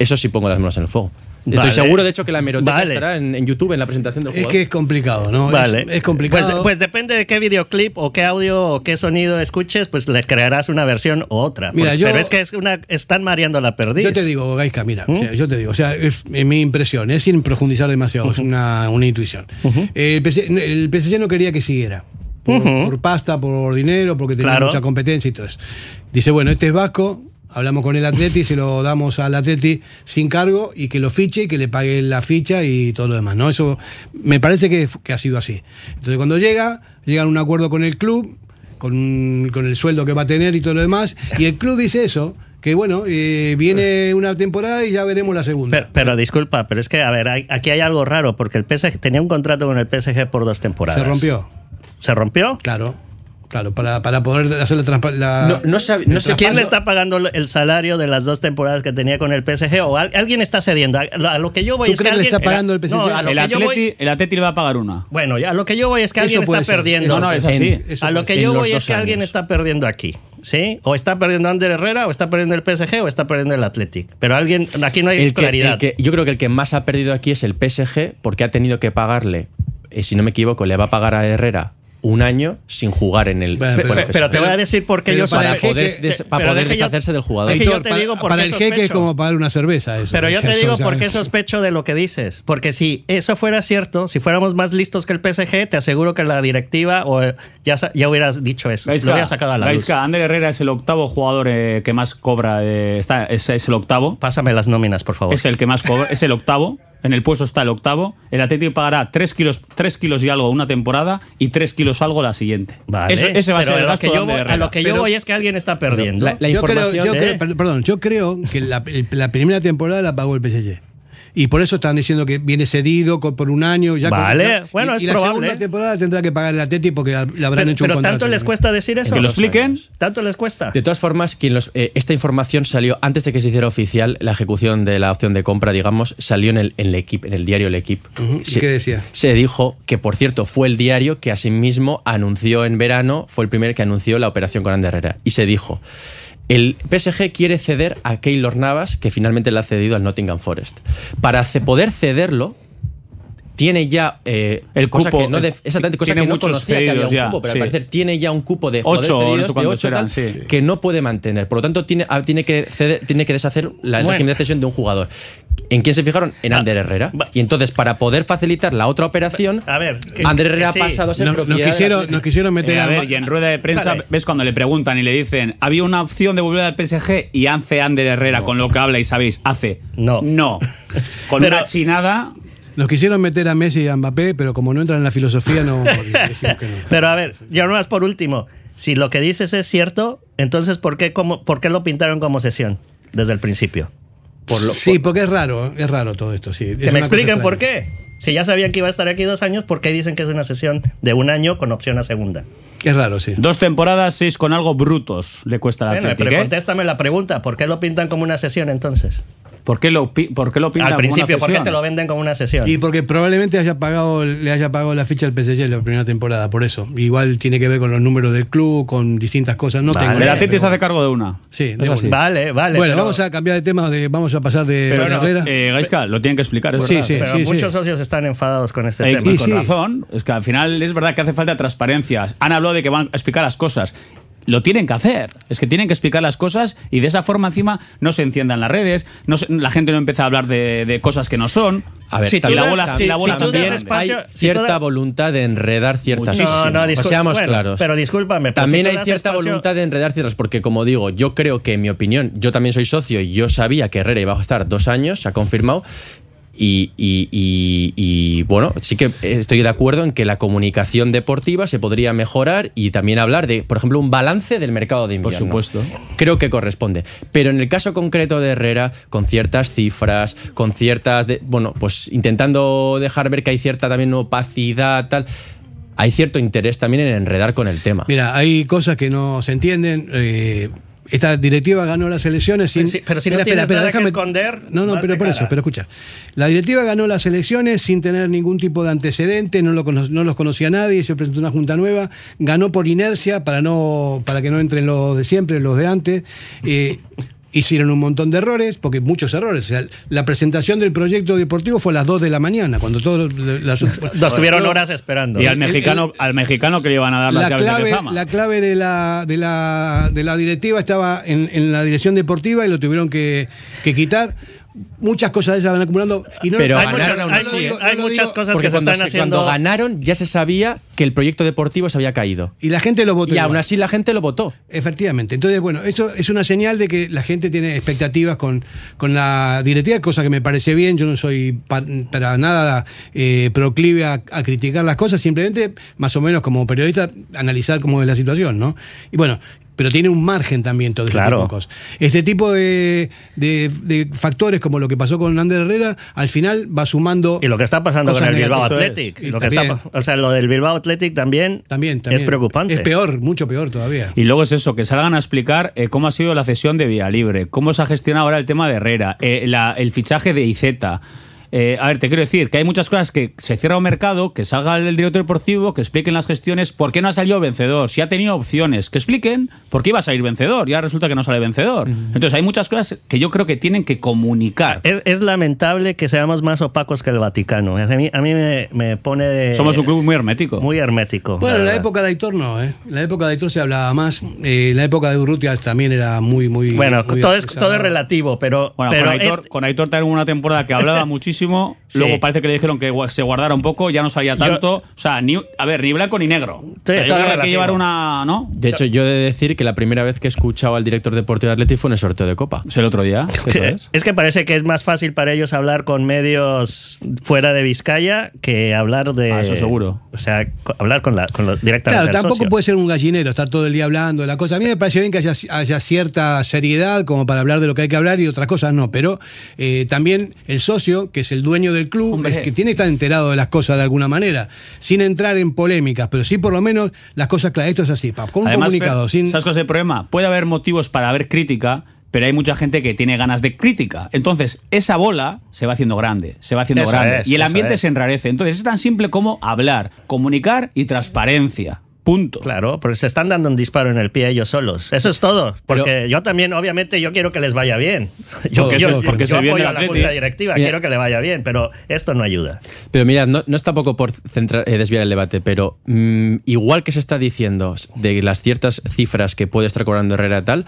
eso sí pongo las manos en el fuego. Vale. Estoy seguro, de hecho, que la hemeroteca Vale. estará en, en YouTube en la presentación del Es jugador. que es complicado, ¿no? Es- Vale. Es, complicado. Pues, pues depende de qué videoclip o qué audio o qué sonido escuches, pues le crearás una versión u otra. Mira, Por- yo- Pero es que es una, están mareando la perdiz. Yo te digo, Gaisca, mira, ¿Mm? o sea, yo te digo, o sea, es, es mi impresión, es sin profundizar demasiado, es una, una intuición. Eh, el, PSG, el PSG no quería que siguiera. Por, Ujú. por pasta, por dinero, porque tenía Claro. mucha competencia y todo eso. Dice, bueno, este es vasco, hablamos con el Atleti, se lo damos al Atleti sin cargo y que lo fiche y que le pague la ficha y todo lo demás, ¿no? Eso me parece que, que ha sido así. Entonces cuando llega, llegan a un acuerdo con el club, con, con el sueldo que va a tener y todo lo demás, y el club dice eso, que bueno, eh, viene una temporada y ya veremos la segunda. Pero, pero disculpa, pero es que, a ver, hay- aquí hay algo raro, porque el PSG tenía un contrato con el PSG por dos temporadas. Se rompió. ¿Se rompió? Claro, claro, para, para poder hacer la, transpa- la- No, no sabe- no sé ¿Quién le está pagando el salario de las dos temporadas que tenía con el PSG? ¿O al- alguien está cediendo? A lo, a lo que yo voy ¿Tú es que crees que le alguien- está pagando el PSG? No, a lo El que yo voy- Atleti, el Atleti le va a pagar una. Bueno, a lo que yo voy es que Eso alguien está ser, perdiendo. No, no, es así. a lo que yo voy es que alguien está perdiendo aquí. ¿Sí? O está perdiendo Ander Herrera, o está perdiendo el PSG, o está perdiendo el Athletic. Pero alguien, aquí no hay el que, claridad. el que- yo creo que el que más ha perdido aquí es el PSG porque ha tenido que pagarle, eh, si no me equivoco, le va a pagar a Herrera un año sin jugar en el. Bueno, Pe- con el pe- pero, PSG. te voy a decir por qué pero yo para poder, des- para pero poder yo- deshacerse del jugador. Yo te para, digo por para qué el jeque es como pagar una cerveza. Eso. Pero yo te Eso digo por qué es- sospecho de lo que dices. Porque si eso fuera cierto, si fuéramos más listos que el PSG, te aseguro que la directiva o eh, ya, ya hubieras dicho eso. Gaisca, lo hubieras sacado a la luz. Ander Herrera es el octavo jugador eh, que más cobra. eh, está, es, es el octavo. Pásame las nóminas, por favor. Es el que más cobra. Es el octavo. En el puesto está el octavo. El Atlético pagará 3 kilos, tres kilos y algo una temporada y 3 kilos algo la siguiente. Vale, Ese, ese va a ser el gasto que yo a lo que yo Pero- voy es que alguien está perdiendo. La- la yo creo, información, yo ¿eh? creo- per- perdón, yo creo que la, la primera temporada la pagó el PSG. Y por eso están diciendo que viene cedido por un año. Ya con- Vale, ya- bueno, y, es y la probable. segunda temporada tendrá que pagar el Atleti porque le habrán pero hecho un pero contrato. tanto les cuesta decir eso. Que lo expliquen. Tanto les cuesta. De todas formas, quien los, eh, esta información salió antes de que se hiciera oficial la ejecución de la opción de compra, digamos, salió en el, en el, equipo, en el diario El Equipo. Ujú, ¿y qué decía? Se dijo que, por cierto, fue el diario que asimismo anunció en verano, fue el primer que anunció la operación con Ander Herrera. Y se dijo, el PSG quiere ceder a Keylor Navas, que finalmente le ha cedido al Nottingham Forest. Para poder cederlo, tiene ya eh, El cosa cupo, que no el- def- exactamente cosa tiene que no muchos conocía que había un cedidos ya, cupo, pero sí. al parecer tiene ya un cupo de Ocho, cedidos de cuántos ocho eran, tal, sí. que no puede mantener. Por lo tanto, tiene, ah, tiene, que, ceder- tiene que deshacer la el Bueno. régimen de cesión de un jugador. ¿En quién se fijaron? En Ander Herrera. Y entonces, para poder facilitar la otra operación, A ver, que- Ander Herrera sí. ha pasado a ser Nos- propiedad quisieron- nos quisieron meter Eh, a a- ver, y en rueda de prensa, Vale. ves cuando le preguntan y le dicen, había una opción de volver al PSG y hace Ander Herrera, con lo que habla y sabéis, hace. No. No. Con Pero- una chinada. Nos quisieron meter a Messi y a Mbappé, pero como no entran en la filosofía, no dijimos que no. Pero a ver, ya nomás por último, si lo que dices es cierto, entonces ¿por qué, como, ¿por qué lo pintaron como sesión desde el principio? sí, porque es raro, es raro todo esto, sí. Que me expliquen por qué. Si ya sabían que iba a estar aquí dos años, ¿por qué dicen que es una sesión de un año con opción a segunda? Es raro, sí. Dos temporadas, seis con algo brutos le cuesta al Bueno, ¿eh? contéstame la pregunta, ¿por qué lo pintan como una sesión entonces? ¿Por qué lo, pi- por qué lo pintan Al como una principio, ¿por qué te lo venden como una sesión? Y porque probablemente haya pagado, le haya pagado la ficha al PSG en la primera temporada, por eso. Igual tiene que ver con los números del club, con distintas cosas. No Vale. tengo El pero- se hace cargo de una. Sí, Es de así. una. Vale, vale. Bueno, pero- vamos a cambiar de tema, de, vamos a pasar de Pero, Herrera. eh, Gaisca, lo tienen que explicar. es Sí, verdad. sí, pero sí, muchos sí. socios están enfadados con este Eh, tema. y sí. con razón, es que al final es verdad que hace falta transparencia. Han hablado de que van a explicar las cosas. Lo tienen que hacer, es que tienen que explicar las cosas y de esa forma encima no se enciendan las redes, no se- la gente no empieza a hablar de, de cosas que no son. A ver, Si y la das- bola, si- la también. espacio- hay cierta voluntad de enredar ciertas cosas. No, no, Pues discul- seamos bueno, claros. Pero discúlpame. pero También si tú hay cierta espacio- voluntad de enredar ciertas, porque como digo, yo creo que en mi opinión, yo también soy socio y yo sabía que Herrera iba a estar dos años, se ha confirmado. Y, y- y- y, bueno, sí que estoy de acuerdo en que la comunicación deportiva se podría mejorar y también hablar de, por ejemplo, un balance del mercado de Por invierno. supuesto. Creo que corresponde. Pero en el caso concreto de Herrera, con ciertas cifras, con ciertas. de- bueno, pues intentando dejar ver que hay cierta también opacidad, tal. Hay cierto interés también en enredar con el tema. Mira, hay cosas que no se entienden. eh, esta directiva ganó las elecciones sin. Pero si- pero si no tienes nada que esconder, No, no, pero por cara. eso, pero escucha. La directiva ganó las elecciones sin tener ningún tipo de antecedente, no, lo no los conocía nadie, se presentó una junta nueva, ganó por inercia para no para que no entren los de siempre, los de antes. eh, Hicieron un montón de errores, porque muchos errores. O sea, la presentación del proyecto deportivo fue a las 2 de la mañana, cuando todos las, Nos tuvieron horas esperando. Y al El- el- mexicano, al mexicano que le iban a dar las la llaves de clave, Lezama. la clave de la, de la, de la directiva estaba en, en la dirección deportiva y lo tuvieron que, que quitar. Muchas cosas de esas van acumulando. Y no, Pero hay ganaron muchas, aún hay- así, ¿eh? hay no muchas digo cosas Porque que se cuando, están se- haciendo. cuando ganaron ya se sabía que el proyecto deportivo se había caído. Y la gente lo votó. Y aún igual. así la gente lo votó. Efectivamente. Entonces, bueno, eso es una señal de que la gente tiene expectativas con, con la directiva, cosa que me parece bien. Yo no soy pa- para nada eh, proclive a, a criticar las cosas, simplemente, más o menos como periodista, analizar cómo es la situación, ¿no? Y bueno. Pero tiene un margen también todo Claro. tipo de cosas. Este tipo de, de- de factores, como lo que pasó con Ander Herrera, al final va sumando. Y lo que está pasando con el Bilbao. Athletic. Y Lo que está, o sea, lo del Bilbao Athletic también, También, también. es preocupante. Es peor, mucho peor todavía. Y luego es eso, que salgan a explicar eh, cómo ha sido la cesión de Vía Libre, cómo se ha gestionado ahora el tema de Herrera, eh, la- el fichaje de Izeta. Eh, a ver, te quiero decir que hay muchas cosas que se cierra un mercado, que salga el director deportivo, que expliquen las gestiones, por qué no ha salido vencedor, si ha tenido opciones, que expliquen por qué iba a salir vencedor, ya resulta que no sale vencedor. Entonces hay muchas cosas que yo creo que tienen que comunicar. Es, es lamentable que seamos más opacos que el Vaticano. A mí, a mí me, me pone de. Somos un club muy hermético. Muy hermético. Bueno, en la época de Aitor no, ¿eh? En la época de Aitor se hablaba más. Eh, en la época de Urrutia también era muy, muy. Bueno, muy todo es, todo es relativo, pero. Bueno, pero con, Aitor, es- con Aitor también una temporada que hablaba muchísimo, Sí. luego parece que le dijeron que se guardara un poco, ya no salía tanto. o sea, ni, a ver, ni blanco ni negro. O sea, yo creo que llevar una. ¿No? De hecho, yo he de decir que la primera vez que he escuchado al director deportivo de Atleti fue en el sorteo de Copa. Es el otro día. Es. es que parece que es más fácil para ellos hablar con medios fuera de Vizcaya que hablar de. Ah, eso seguro. O sea, hablar con, la, con lo, directamente. Claro, tampoco socio. puede ser un gallinero estar todo el día hablando de la cosa. A mí me parece bien que haya, haya cierta seriedad como para hablar de lo que hay que hablar y otras cosas no. Pero eh, también el socio, que es el dueño del club, Hombre. es que tiene que estar enterado de las cosas de alguna manera, sin entrar en polémicas, pero sí por lo menos las cosas claras. Esto es así, pa, con un Además, comunicado. Fer, sin, ¿sabes cuál es el problema? Puede haber motivos para haber crítica, pero hay mucha gente que tiene ganas de crítica. Entonces, esa bola se va haciendo grande, se va haciendo Eso grande. es, y el ambiente es. se enrarece. Entonces, es tan simple como hablar, comunicar y transparencia. Punto. Claro, porque se están dando un disparo en el pie ellos solos. Eso es todo. Porque yo también, obviamente, yo quiero que les vaya bien. Yo, Porque yo- eso- porque yo viene apoyo a la junta directiva, Mira. quiero que le vaya bien, pero esto no ayuda. Pero mira, no, no es tampoco por centrar- eh, desviar el debate, pero mm, igual que se está diciendo de las ciertas cifras que puede estar cobrando Herrera tal,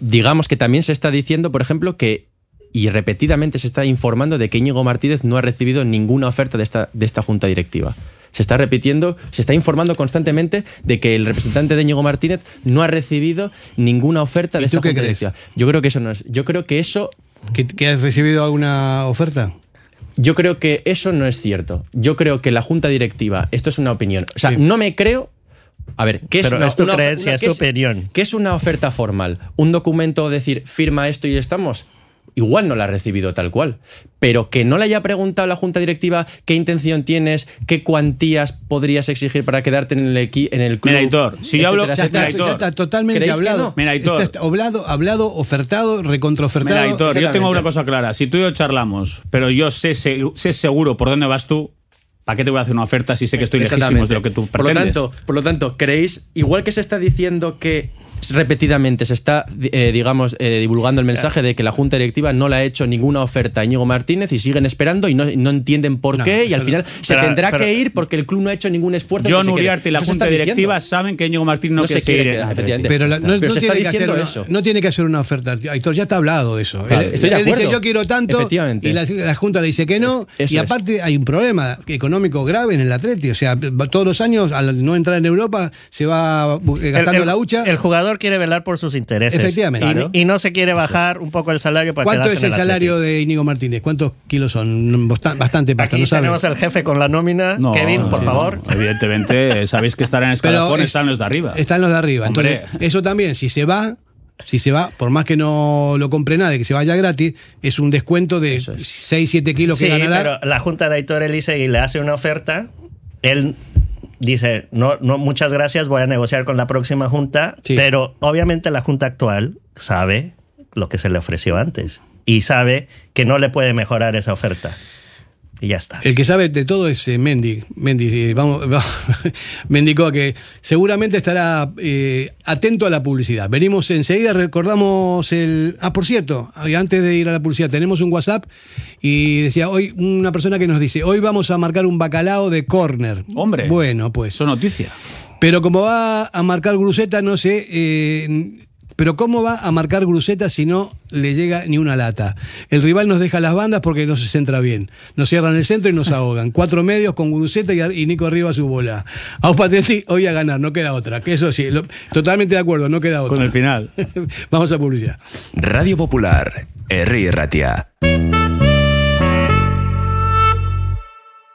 digamos que también se está diciendo, por ejemplo, que y repetidamente se está informando de que Íñigo Martínez no ha recibido ninguna oferta de esta, de esta junta directiva. Se está repitiendo, se está informando constantemente de que el representante de Íñigo Martínez no ha recibido ninguna oferta de ¿Y esta tú qué junta crees? directiva. Yo creo que eso no es. Yo creo que eso ¿Que, que has recibido alguna oferta? yo creo que eso no es cierto. Yo creo que la junta directiva, esto es una opinión. O sea, no me creo. A ver, ¿qué es Pero una, es tu una- creencia, una- es qué tu opinión. ¿Qué es una oferta formal? ¿Un documento decir firma esto y estamos? Igual no la ha recibido tal cual. Pero que no le haya preguntado a la junta directiva qué intención tienes, qué cuantías podrías exigir para quedarte en el, equi- en el club. Mira, Aitor, si yo hablo- etcétera, Ya está, etcétera. ya está totalmente ¿Creéis que hablado. no? Mira, Aitor. Está hablado, hablado, ofertado, recontraofertado. Mira, Aitor, yo tengo una cosa clara. Si tú y yo charlamos, pero yo sé, sé, sé seguro por dónde vas tú, ¿para qué te voy a hacer una oferta si sé que estoy lejísimos de lo que tú por lo pretendes? tanto, por lo tanto, creéis, igual que se está diciendo que repetidamente se está, eh, digamos, eh, divulgando el mensaje de que la Junta Directiva no le ha hecho ninguna oferta a Íñigo Martínez y siguen esperando y no, no entienden por No, qué y al final se Pero- tendrá pero- que ir porque el club no ha hecho ningún esfuerzo. John. Uriarte y la Junta diciendo. Directiva saben que Íñigo Martín no, No quiere se quiere quedar, efectivamente. Pero, la- no, Pero no se está tiene que hacer diciendo una, eso. no tiene que hacer una oferta. Aitor, ya está hablado de eso. Claro, él estoy de él dice, acuerdo. yo quiero tanto, y la, la Junta le dice que no, Es- y es. aparte hay un problema económico grave en el Atleti. O sea, todos los años, al no entrar en Europa, se va eh, gastando el, el- la hucha. el jugador quiere velar por sus intereses. Efectivamente. Y, Claro. y no se quiere bajar un poco el salario para ¿Cuánto es el salario de Íñigo Martínez? ¿Cuántos kilos son? Basta- Bastante pasta, Aquí no sabe. tenemos al jefe con la nómina. No, Kevin, por no, favor. Evidentemente, eh, sabéis que estar en escalafón es- están los de arriba. Están los de arriba. Hombre. Entonces, eso también, si se va, si se va, por más que no lo compre nadie, que se vaya gratis, es un descuento de 6, 7 kilos Sí, que ganará. pero la junta de Aitor Elisegui le hace una oferta. Él dice, no, no, muchas gracias, voy a negociar con la próxima junta. Sí. Pero obviamente la junta actual sabe lo que se le ofreció antes. Y sabe que no le puede mejorar esa oferta. Y ya está. El que sabe de todo es eh, Mendy. Mendy, eh, vamos, va- Mendicoa, que seguramente estará eh, atento a la publicidad. Venimos enseguida, recordamos el. Ah, por cierto, antes de ir a la publicidad, tenemos un WhatsApp y decía hoy una persona que nos dice: Hoy vamos a marcar un bacalao de corner. Hombre. Bueno, pues. Eso es noticia. Pero como va a marcar Gruseta, no sé. eh, pero ¿cómo va a marcar Gruseta si no le llega ni una lata? El rival nos deja las bandas porque no se centra bien. Nos cierran el centro y nos ahogan. Cuatro medios con Gruseta y, Nico arriba su bola. A Patensi hoy a ganar, no queda otra. Que eso sí, lo- totalmente de acuerdo, no queda otra. Con el final. Vamos a publicidad. Radio Popular, Herri Ratia.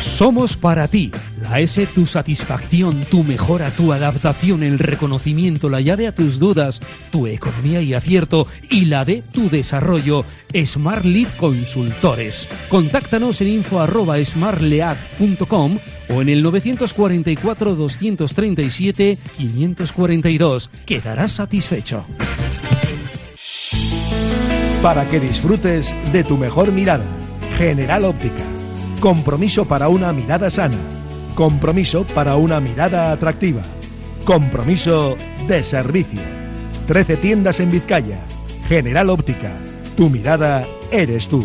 Somos para ti. La S, tu satisfacción, tu mejora, tu adaptación, el reconocimiento, la llave a tus dudas, tu economía y acierto y la de tu desarrollo. Smart Lead Consultores. Contáctanos en info smartlead.com o en el 944 237 542. Quedarás satisfecho. Para que disfrutes de tu mejor mirada. General Óptica. Compromiso para una mirada sana. Compromiso para una mirada atractiva. Compromiso de servicio. 13 tiendas en Vizcaya. General Óptica. Tu mirada eres tú.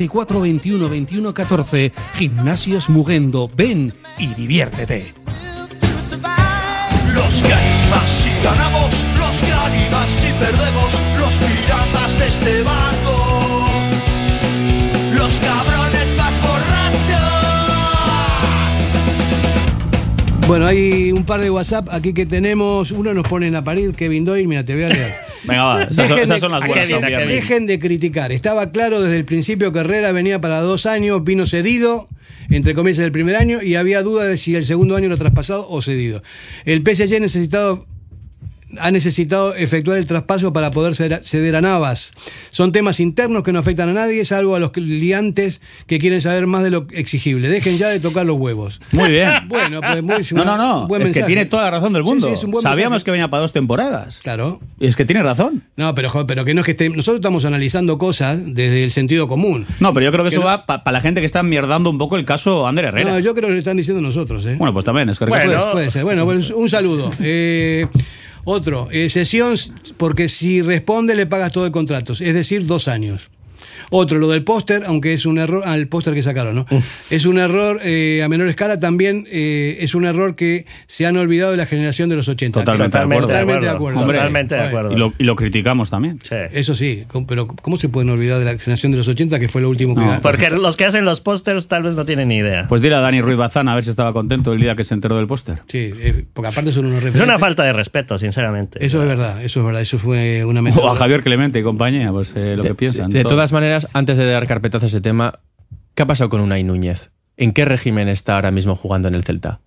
24 21 21 14. Gimnasios Mugendo. Ven y diviértete. Los que animas si ganamos, los que animas si perdemos, los piratas de este barco, los cabrones más borrachos. Bueno, hay un par de WhatsApp aquí que tenemos. Uno nos pone en la pared, Kevin Doyle, mira, te voy a leer. Venga, va, esas, son- Dejen esas de- son las buenas. dejen, también. dejen de criticar. Estaba claro desde el principio que Herrera venía para dos años, vino cedido, entre comillas, del primer año, y había duda de si el segundo año era traspasado o cedido. El PSG necesitado ha necesitado efectuar el traspaso para poder ceder- a Navas. Son temas internos que no afectan a nadie, salvo a los liantes que quieren saber más de lo exigible. Dejen ya de tocar los huevos. Muy bien. Bueno, pues muy No, no, no. buen es que tiene toda la razón del mundo. sí, es un buen Sabíamos mensaje. que venía para dos temporadas. Claro. Y es que tiene razón. No, pero, joder, pero que no es que esté. Nosotros estamos analizando cosas desde el sentido común. No, pero yo creo que, eso no- va para la gente que está mierdando un poco el caso Ander Herrera. No, yo creo que lo están diciendo nosotros, ¿eh? Bueno, pues también, es que Puede- Ricardo- puede, ser. Bueno, pues un saludo. Eh, otro, eh, sesión, porque si responde le pagas todo el contrato, es decir, dos años. Otro, lo del póster, aunque es un error, al póster que sacaron, ¿no? Es un error eh, a menor escala, también eh, es un error que se han olvidado de la generación de los 80. Totalmente, de acuerdo. Totalmente de acuerdo. Hombre, Totalmente de acuerdo. Y lo, y lo criticamos también. Eso sí, pero ¿cómo se pueden olvidar de la generación de los 80 que fue lo último que No? Porque los que hacen los pósters tal vez no tienen ni idea. Pues dile a Dani Ruiz Bazán a ver si estaba contento el día que se enteró del póster. Sí, eh, porque aparte son unos Es referentes. una falta de respeto, sinceramente. Eso es verdad, eso es verdad, eso fue una O metodología. a Javier Clemente y compañía, pues eh, lo que piensan. De todas maneras, antes de dar carpetazo a ese tema, ¿qué ha pasado con Unai Núñez? ¿En qué régimen está ahora mismo jugando en el Celta?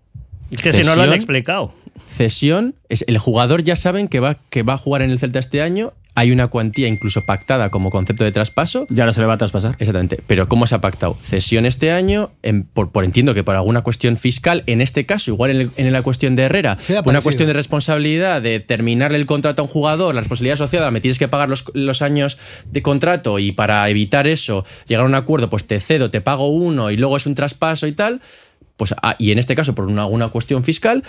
Es que si no lo han explicado. Cesión, es, el jugador ya saben que va, que va a jugar en el Celta este año. Hay una cuantía incluso pactada como concepto de traspaso. Y ahora se le va a traspasar. Exactamente. Pero ¿cómo se ha pactado? Cesión este año, en- por, por entiendo que por alguna cuestión fiscal, en este caso, igual en, el- en la cuestión de Herrera, una parecido. cuestión de responsabilidad de terminarle el contrato a un jugador, la responsabilidad asociada, me tienes que pagar los, los años de contrato y para evitar eso, llegar a un acuerdo, pues te cedo, te pago uno y luego es un traspaso y tal. Pues, ah, y en este caso, por una, alguna cuestión fiscal,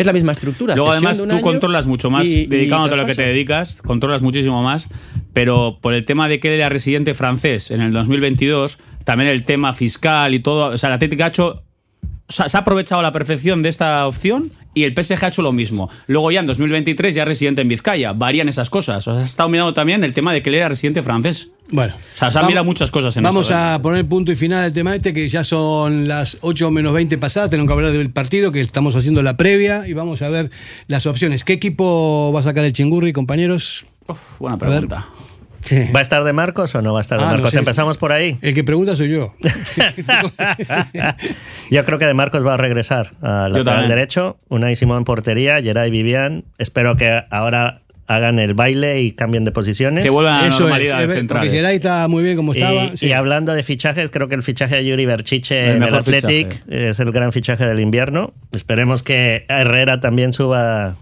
es la misma estructura. Luego además de un tú año controlas mucho más, y- y dedicándote a lo que te dedicas, controlas muchísimo más, pero por el tema de que era residente francés en el 2022, también el tema fiscal y todo, o sea, el Atlético ha hecho o sea, se ha aprovechado a la perfección de esta opción y el PSG ha hecho lo mismo. Luego ya en 2023 ya es residente en Vizcaya. Varían esas cosas. O sea, se ha estado mirando también el tema de que él era residente francés. Bueno, O sea, se han mirado muchas cosas en Vamos esto, ¿eh? a poner punto y final al tema este, que ya son las 8 menos 20 pasadas, tenemos que hablar del partido, que estamos haciendo la previa y vamos a ver las opciones. ¿Qué equipo va a sacar el chingurri, compañeros? buena ver. Pregunta. ¿Va a estar de Marcos o no va a estar de Ah, no Marcos? sé. Empezamos por ahí. El que pregunta soy yo. Yo creo que de Marcos va a regresar al Yo lateral derecho. Unai Simón en portería, Geray Vivian. Espero que ahora hagan el baile y cambien de posiciones. Que vuelvan a la Eso es, normalidad es centrales. porque Geray está muy bien como Y, estaba. y sí. hablando de fichajes, creo que el fichaje de Yuri Berchiche El en el Athletic fichaje. es el gran fichaje del invierno. Esperemos que Herrera también suba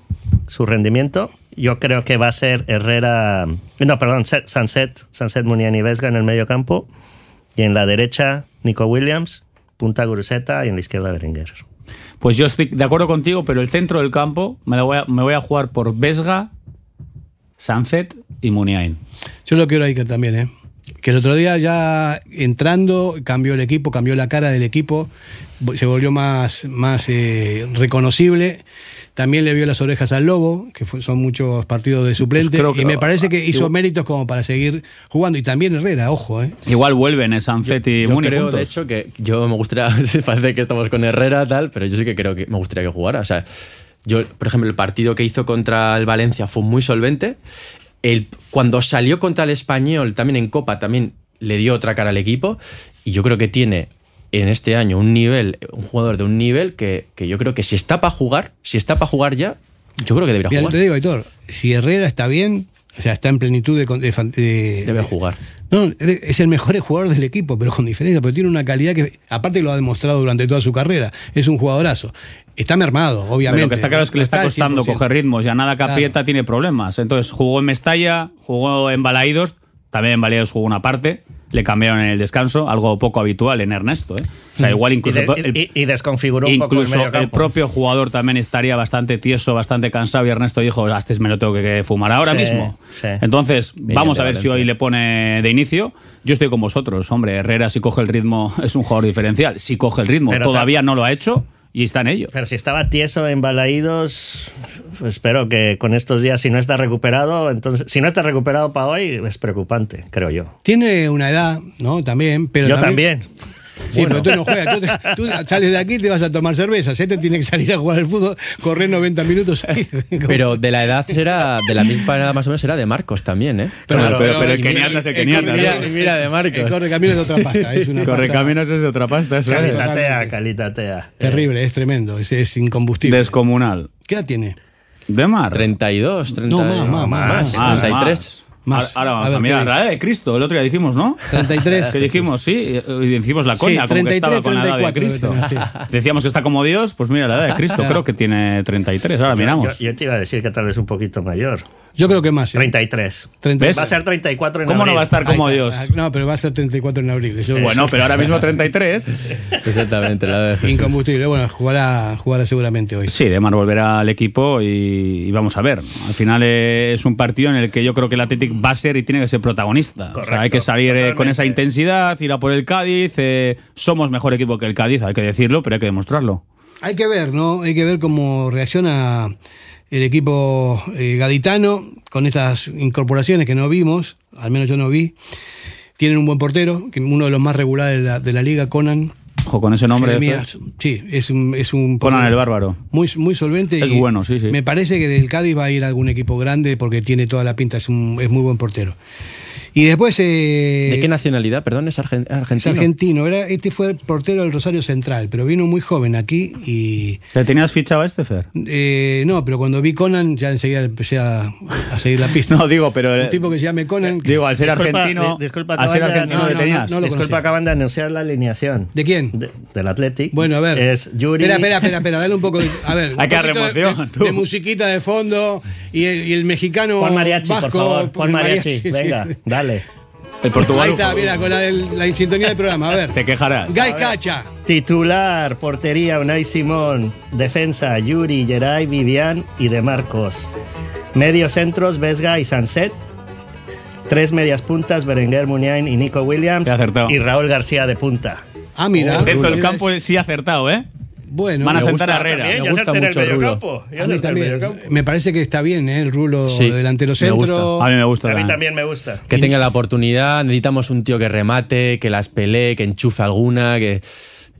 su rendimiento. Yo creo que va a ser Herrera, no, perdón, Set- Sunset, Sunset Muniani Vesga en el medio campo y en la derecha Nico Williams, punta Guruseta y en la izquierda Berenguer. Pues yo estoy de acuerdo contigo, pero el centro del campo me, lo voy, a, me voy a jugar por Vesga, Sanzet y Muniain. Yo lo quiero a Iker también, ¿eh? Que el otro día ya entrando cambió el equipo, cambió la cara del equipo, se volvió más, más eh, reconocible. También le vio las orejas al Lobo, que fue- son muchos partidos de suplente. Pues creo que- y me parece que hizo igual- méritos como para seguir jugando. Y también Herrera, ojo, ¿eh? Igual vuelven eh, Sanzet y Yo Muni creo, juntos. de hecho, que yo me gustaría, parece que estamos con Herrera tal, pero yo sí que creo que me gustaría que jugara. O sea, yo, por ejemplo, el partido que hizo contra el Valencia fue muy solvente. El, cuando salió contra el Español, también en Copa, también le dio otra cara al equipo. Y yo creo que tiene en este año un nivel, un jugador de un nivel que, que yo creo que si está para jugar, si está para jugar ya, yo creo que debería jugar. te digo, Aitor, si Herrera está bien, o sea, está en plenitud de... con- de de- Debe jugar. No, es el mejor jugador del equipo, pero con diferencia, porque tiene una calidad que, aparte lo ha demostrado durante toda su carrera, es un jugadorazo. Está mermado, obviamente. Pero lo que está claro es que le está costando coger ritmos, ya nada Capieta tiene problemas. Entonces jugó en Mestalla, jugó en Balaídos, también en Balaídos jugó una parte, le cambiaron en el descanso, algo poco habitual en Ernesto. ¿eh? O sea, igual incluso. Y, de- y- y desconfiguró un incluso poco el medio el propio jugador también estaría bastante tieso, bastante cansado y Ernesto dijo, "Ah, este me lo tengo que fumar ahora Sí, mismo. sí. Entonces, vamos a ver si hoy le pone de inicio. Yo estoy con vosotros, hombre. Herrera, si coge el ritmo, es un jugador diferencial. Si coge el ritmo, Pero todavía no lo ha hecho y está en ello. Pero si estaba tieso en Balaídos, pues espero que con estos días, si no está recuperado, entonces, si no está recuperado para hoy, es preocupante, creo yo. Tiene una edad, ¿no? También, pero. yo también. Sí, pero tú no juegas. Tú, te- tú sales de aquí y te vas a tomar cerveza. Este tiene que salir a jugar al fútbol, correr 90 minutos. ahí. Pero de la edad será, de la misma edad más o menos, era de Marcos también, ¿eh? Claro, pero- pero el y keniata es el el keniata, ¿no? Mira de Marcos. El corre camino es de otra pasta. Es una Corre pasta caminos es de otra pasta, eso es. Calitatea, calitatea. terrible, es tremendo. Es, es incombustible. Descomunal. ¿Qué edad tiene? De mar. 32, 30, No, más, más, más. Más, 33. Más. Ahora, vamos A a, ver, mirar ¿qué la edad de Cristo. El otro día dijimos, ¿no? 33. Que dijimos, sí, y decimos la coña, Sí, como que 33, estaba con la edad de 34 Cristo. tener, sí. Decíamos que está como Dios, pues mira, la edad de Cristo, creo que tiene 33. Ahora Yo, miramos. yo te iba a decir que tal vez un poquito mayor. Yo creo que más. ¿eh? 33. 30. ¿Ves? Va a ser 34 en ¿Cómo no abril. va a estar como Dios? está. No, pero va a ser 34 en abril. Bueno, pero ahora mismo 33. Exactamente, la de Jesús. Incombustible. Bueno, jugará, jugará seguramente hoy. Sí, Demar volverá al equipo y, y vamos a ver. Al final es un partido en el que yo creo que el Athletic va a ser y tiene que ser protagonista. o sea, hay que salir eh, con esa intensidad, ir a por el Cádiz. eh, somos mejor equipo que el Cádiz, hay que decirlo, pero hay que demostrarlo. Hay que ver, ¿no? Hay que ver cómo reacciona el equipo eh, gaditano con estas incorporaciones que no vimos, al menos yo no vi. Tienen un buen portero, que uno de los más regulares de la, de la liga, Conan. Ojo, con ese nombre. Jeremías. Sí, es un, es un Conan el Bárbaro. Muy, muy solvente. Es y bueno, sí, sí. Me parece que del Cádiz va a ir a algún equipo grande porque tiene toda la pinta, es, un, es muy buen portero. Y después... eh, ¿De qué nacionalidad? Perdón, es argen- es argentino. argentino. Era, este fue el portero del Rosario Central, pero vino muy joven aquí y... ¿Le tenías fichado a este, Fer? Eh, no, pero cuando vi Conan ya enseguida empecé a, a seguir la pista. No, digo, pero. eh, Un tipo que se llame Conan. Digo, al ser Disculpa, argentino. di- disculpa, al ser acaban de- argentino no, le no, tenías. no, no lo Disculpa, conocía. acaban de anunciar la alineación ¿De quién? de- del Athletic. Bueno, a ver. Es Yuri. Espera, espera, espera, espera, dale un poco de. A ver. un Hay que dar poquito de- de, musiquita de fondo y el, y el mexicano. Juan Mariachi, vasco, por favor. Juan Mariachi, sí. Dale. El Portugal. Ahí está, mira, con la, la sintonía del programa. A ver. Te quejarás. Guy Cacha. Titular, portería, Unai Simón. Defensa, Yuri, Geray, Vivian y De Marcos. Medio centros, Vesga y Sanset. Tres medias puntas, Berenguer, Muniain y Nico Williams. Te acertado. Y Raúl García de punta. Ah, mira. Dentro del mira, campo sí ha acertado, ¿eh? Bueno, Van a me sentar a Herrera. También, me gusta mucho el Rulo. A mí también. Me parece que está bien, ¿eh? El rulo Sí, de delantero centro. A mí me gusta. A mí también. me gusta. Que tenga la oportunidad, necesitamos un tío que remate, que las pelee, que enchufe alguna, que...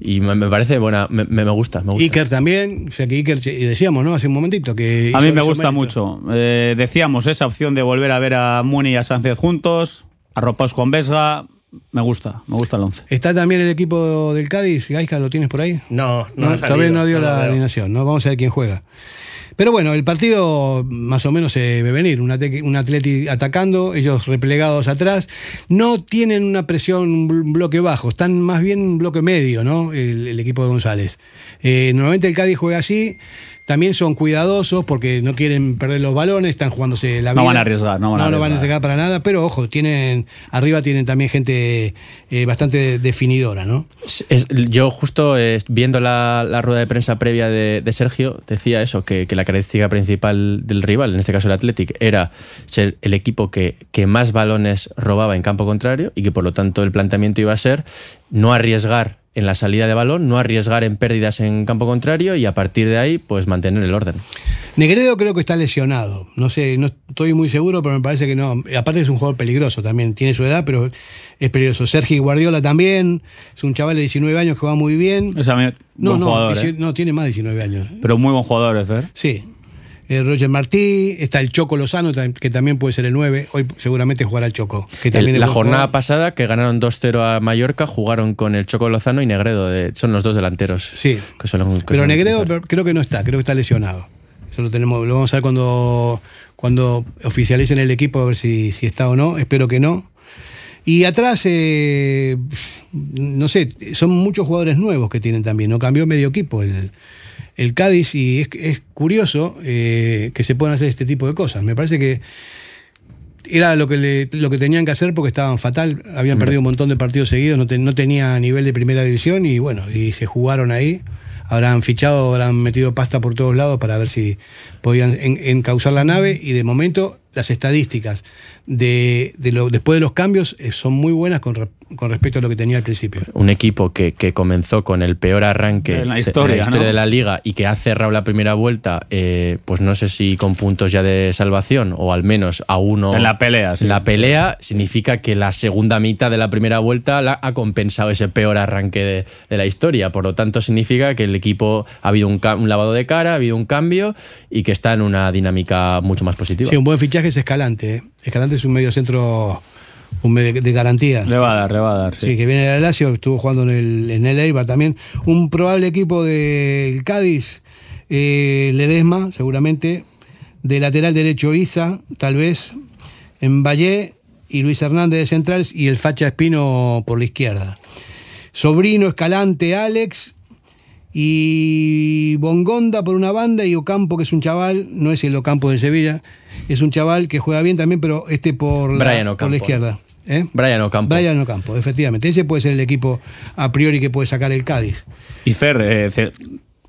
Y me, me parece buena, me, gusta, me gusta. Iker también. O sea que Iker, y decíamos, ¿no? Hace un momentito que. A mí me gusta mucho. Eh, decíamos esa opción de volver a ver a Muni y a Sánchez juntos, arropados con Vesga. Me gusta, me gusta el once. Está también el equipo del Cádiz. Gaisca, ¿lo tienes por ahí? No, no, No, todavía no dio no la veo. alineación, ¿no? Vamos a ver quién juega. Pero bueno, el partido más o menos se ve venir. Un, un Atleti atacando, ellos replegados atrás. No tienen una presión, un bl- bloque bajo, están más bien un bloque medio, ¿no? El, el equipo de González. Eh, normalmente el Cádiz juega así. También son cuidadosos porque no quieren perder los balones, están jugándose la vida. No van a arriesgar, no van a no, van a arriesgar. arriesgar para nada, pero ojo, tienen arriba tienen también gente eh, bastante definidora, ¿no? Es- yo justo eh, viendo la, la rueda de prensa previa de, de Sergio decía eso, que, que la característica principal del rival, en este caso el Athletic, era ser el equipo que, que más balones robaba en campo contrario y que por lo tanto el planteamiento iba a ser no arriesgar en la salida de balón, no arriesgar en pérdidas en campo contrario y a partir de ahí pues mantener el orden. Negredo creo que está lesionado. No sé, no estoy muy seguro, pero me parece que no. Aparte es un jugador peligroso también. Tiene su edad, pero es peligroso. Sergi Guardiola también. Es un chaval de 19 años que va muy bien. O sea, me- No, buen no, jugador, ¿eh? no, tiene más de 19 años. Pero muy buen jugador, ¿eh, Fer? Sí. Eh, Roger Martí, está el Choco Lozano, que también puede ser el 9. Hoy seguramente jugará el Choco. Que también la jornada jugador. pasada que ganaron 2-0 a Mallorca, jugaron con el Choco Lozano y Negredo, de- son los dos delanteros. Sí. que Pero Negredo utilizar. creo que no está, creo que está lesionado. Eso lo tenemos, lo vamos a ver cuando, cuando oficialicen el equipo a ver si, si está o no. Espero que no. Y atrás, eh, no sé, son muchos jugadores nuevos que tienen también, no cambió medio equipo el, el Cádiz y es, es curioso eh, que se puedan hacer este tipo de cosas. Me parece que era lo que, le- lo que tenían que hacer porque estaban fatal, habían Hombre. perdido un montón de partidos seguidos, no, te- no tenía nivel de primera división y bueno, y se jugaron ahí. Habrán fichado, habrán metido pasta por todos lados para ver si podían en- encauzar la nave y de momento las estadísticas de, de lo, después de los cambios eh, son muy buenas con, re- con respecto a lo que tenía al principio. Un equipo que, que comenzó con el peor arranque En la de- historia, ¿no? de la liga y que ha cerrado la primera vuelta, eh, pues no sé si con puntos ya de salvación o al menos a uno. En la pelea, sí. En la pelea significa que la segunda mitad de la primera vuelta la- ha compensado ese peor arranque de, de la historia. Por lo tanto, significa que el equipo ha habido un, un lavado de cara, ha habido un cambio y que está en una dinámica mucho más positiva. Sí, un buen fichaje es Escalante. ¿eh? Escalante es un medio centro un medio de garantía. Le va a dar, le va a dar. Sí, que viene del Lazio, estuvo jugando en el, en el Eibar también. Un probable equipo del Cádiz, eh, Ledesma, seguramente. De lateral derecho, Isa, tal vez. En Valle y Luis Hernández de centrales y el Facha Espino por la izquierda. Sobrino, Escalante, Alex y Bongonda por una banda y Ocampo, que es un chaval, no es el Ocampo de Sevilla, es un chaval que juega bien también, pero este por la, Brian por la izquierda. ¿eh? Brian Ocampo. Brian Ocampo, efectivamente. Ese puede ser el equipo a priori que puede sacar el Cádiz. Y Fer, eh,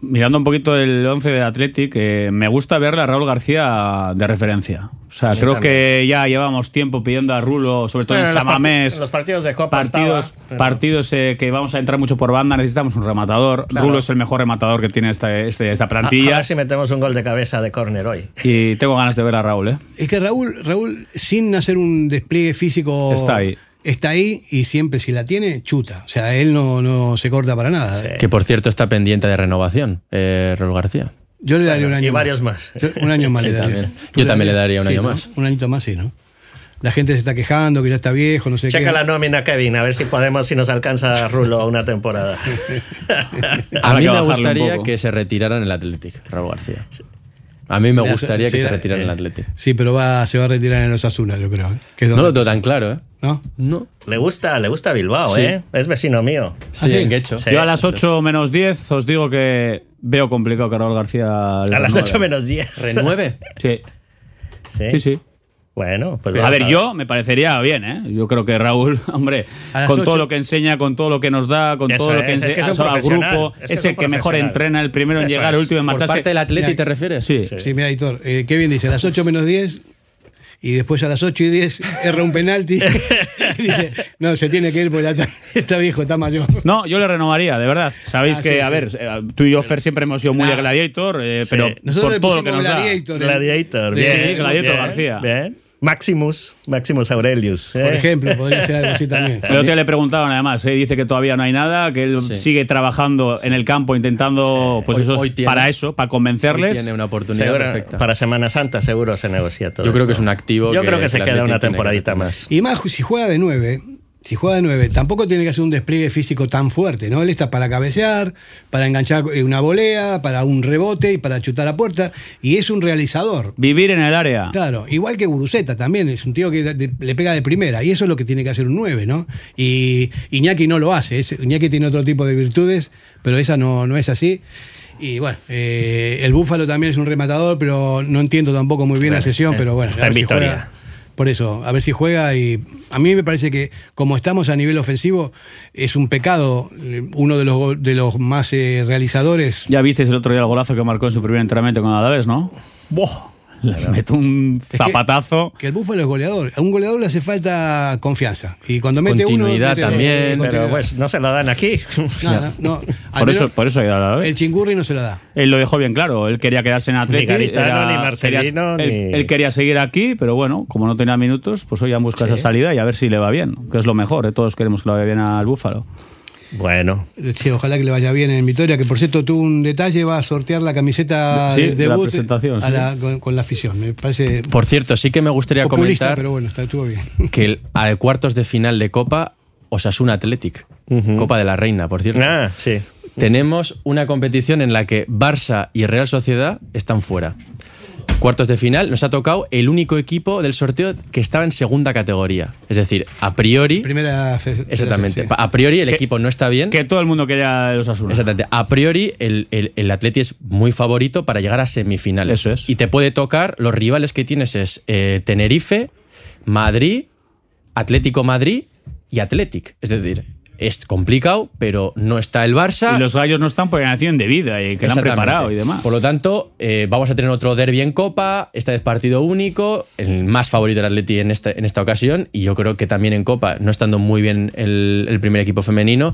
mirando un poquito el 11 de Athletic, eh, me gusta verle a Raúl García de referencia. O sea, Sí, creo también. que ya llevamos tiempo pidiendo a Rulo, sobre todo Bueno, en en Samamés. los partidos de Copa Partidos, estaba, pero- partidos eh, que vamos a entrar mucho por banda, necesitamos un rematador. Claro. Rulo es el mejor rematador que tiene esta, este- esta A, a plantilla. ver si metemos un gol de cabeza de córner hoy. Y tengo ganas de ver a Raúl, ¿eh? Es que Raúl, Raúl, sin hacer un despliegue físico. Está ahí. Está ahí y siempre, si la tiene, chuta. O sea, él no, no se corta para nada. Que por cierto está pendiente de renovación, eh, Raúl García. Yo le daría un año y varios más. Yo- un año más Sí, le daría. también. ¿Tú Yo también le daría un Sí, año ¿no? más. Un añito más, sí, ¿no? La gente se está quejando, que ya está viejo, no sé Checa qué. la nómina, Kevin, a ver si podemos, si nos alcanza Rulo una temporada. A mí me gustaría que se retirara en el Athletic, Raúl García. A mí me gustaría que se eh, retirara en el Athletic. Sí, pero va, se va a retirar en los Azunas, yo creo. ¿eh? Que No lo tengo tan claro, ¿eh? ¿No? No. Le gusta, le gusta Bilbao, Sí. ¿eh? Es vecino mío. Sí, en Guecho. Sí. Yo a las 8 menos 10 os digo que veo complicado que Raúl García. le A las renueve. 8 menos 10. ¿Renueve? Sí, Sí. sí, sí. Bueno, pues a vamos ver, yo me parecería bien, ¿eh? Yo creo que Raúl, hombre, A con ocho. todo lo que enseña, con todo lo que nos da, con Eso todo lo que es, es que es enseña al grupo, es que es, es el que mejor entrena, el primero en Eso llegar, es. el último en ¿Por marcharse. parte del Atleti Mira, te refieres? Sí. Sí, mira, Hitor, eh, qué bien dice, a las 8 menos 10 y después a las 8 y 10 erra un penalti y dice, no, se tiene que ir porque ya está, está viejo, está mayor. No, yo le renovaría, de verdad. Sabéis Ah, que, sí, a sí. ver, eh, tú y yo, Fer, siempre hemos sido muy Nah. de Gladiator, eh, Sí. pero Nosotros por le todo lo que pusimos nos. Gladiator, ¿eh? Gladiator, bien. Gladiator bien, García. Bien. Maximus, Maximus Aurelius. Por ¿eh? ejemplo, podría ser algo así también. El otro le preguntaban además, eh, dice que todavía no hay nada, que él Sí. sigue trabajando en el campo intentando, pues Hoy- eso, hoy tiene- para eso, para convencerles. tiene una oportunidad Seguro- perfecta. para Semana Santa seguro se negocia todo. Yo creo esto. que es un activo Yo que creo que se queda una temporadita más. Y más si juega de 9, si juega de 9, tampoco tiene que hacer un despliegue físico tan fuerte, ¿no? Él está para cabecear, para enganchar una volea, para un rebote y para chutar a puerta, y es un realizador. Vivir en el área. Claro, igual que Guruceta también, es un tío que le pega de primera, y eso es lo que tiene que hacer un 9, ¿no? Y Iñaki no lo hace, Iñaki tiene otro tipo de virtudes, pero esa no, no es así. Y bueno, eh, el Búfalo también es un rematador, pero no entiendo tampoco muy bien la sesión, eh, pero bueno. está en si juega. Por eso, a ver si juega y a mí me parece que como estamos a nivel ofensivo, es un pecado, eh, uno de los, go- de los más eh, realizadores. Ya visteis el otro día el golazo que marcó en su primer entrenamiento con Adaves, ¿no? Le metió un que- zapatazo. Que el Búfalo es goleador. A un goleador le hace falta confianza. Y cuando mete Continuidad uno. mete- también, Pero pues no se lo dan aquí. No, no, no. Al Por eso, por eso la el chingurri no se lo da. Él lo dejó bien claro. Él quería quedarse en Atleti. Garitano, ni Marcelino, quería, él, ni- él quería seguir aquí, pero bueno, como no tenía minutos, pues hoy han buscado esa salida y a ver si le va bien. Que es lo mejor. ¿eh? Todos queremos que le vaya bien al Búfalo. Bueno, Sí, ojalá que le vaya bien en Vitoria, que por cierto tuvo un detalle, va a sortear la camiseta Sí, de de la debut presentación, a sí. la- con, con la afición. Me parece Por cierto, sí que me gustaría comentar pero bueno, está, estuvo bien. que el, a cuartos de final de Copa, Osasuna Athletic. Copa de la Reina, por cierto. ah, sí. Tenemos una competición en la que Barça y Real Sociedad están fuera. Cuartos de final, nos ha tocado el único equipo del sorteo que estaba en segunda categoría. Es decir, a priori. Primera Exactamente. sí. A priori el Que- equipo no está bien. Que todo el mundo quería los Asuna. Exactamente. A priori, el, el, el Atleti es muy favorito para llegar a semifinales. Eso es. Y te puede tocar, los rivales que tienes es eh, Tenerife, Madrid, Atlético Madrid y Athletic. Es decir, es complicado, pero no está el Barça. Y los gallos no están por generación de vida y que lo han preparado y demás. Por lo tanto, eh, vamos a tener otro derby en Copa, esta vez partido único, el más favorito del Atleti en esta, en esta ocasión, y yo creo que también en Copa, no estando muy bien el, el primer equipo femenino,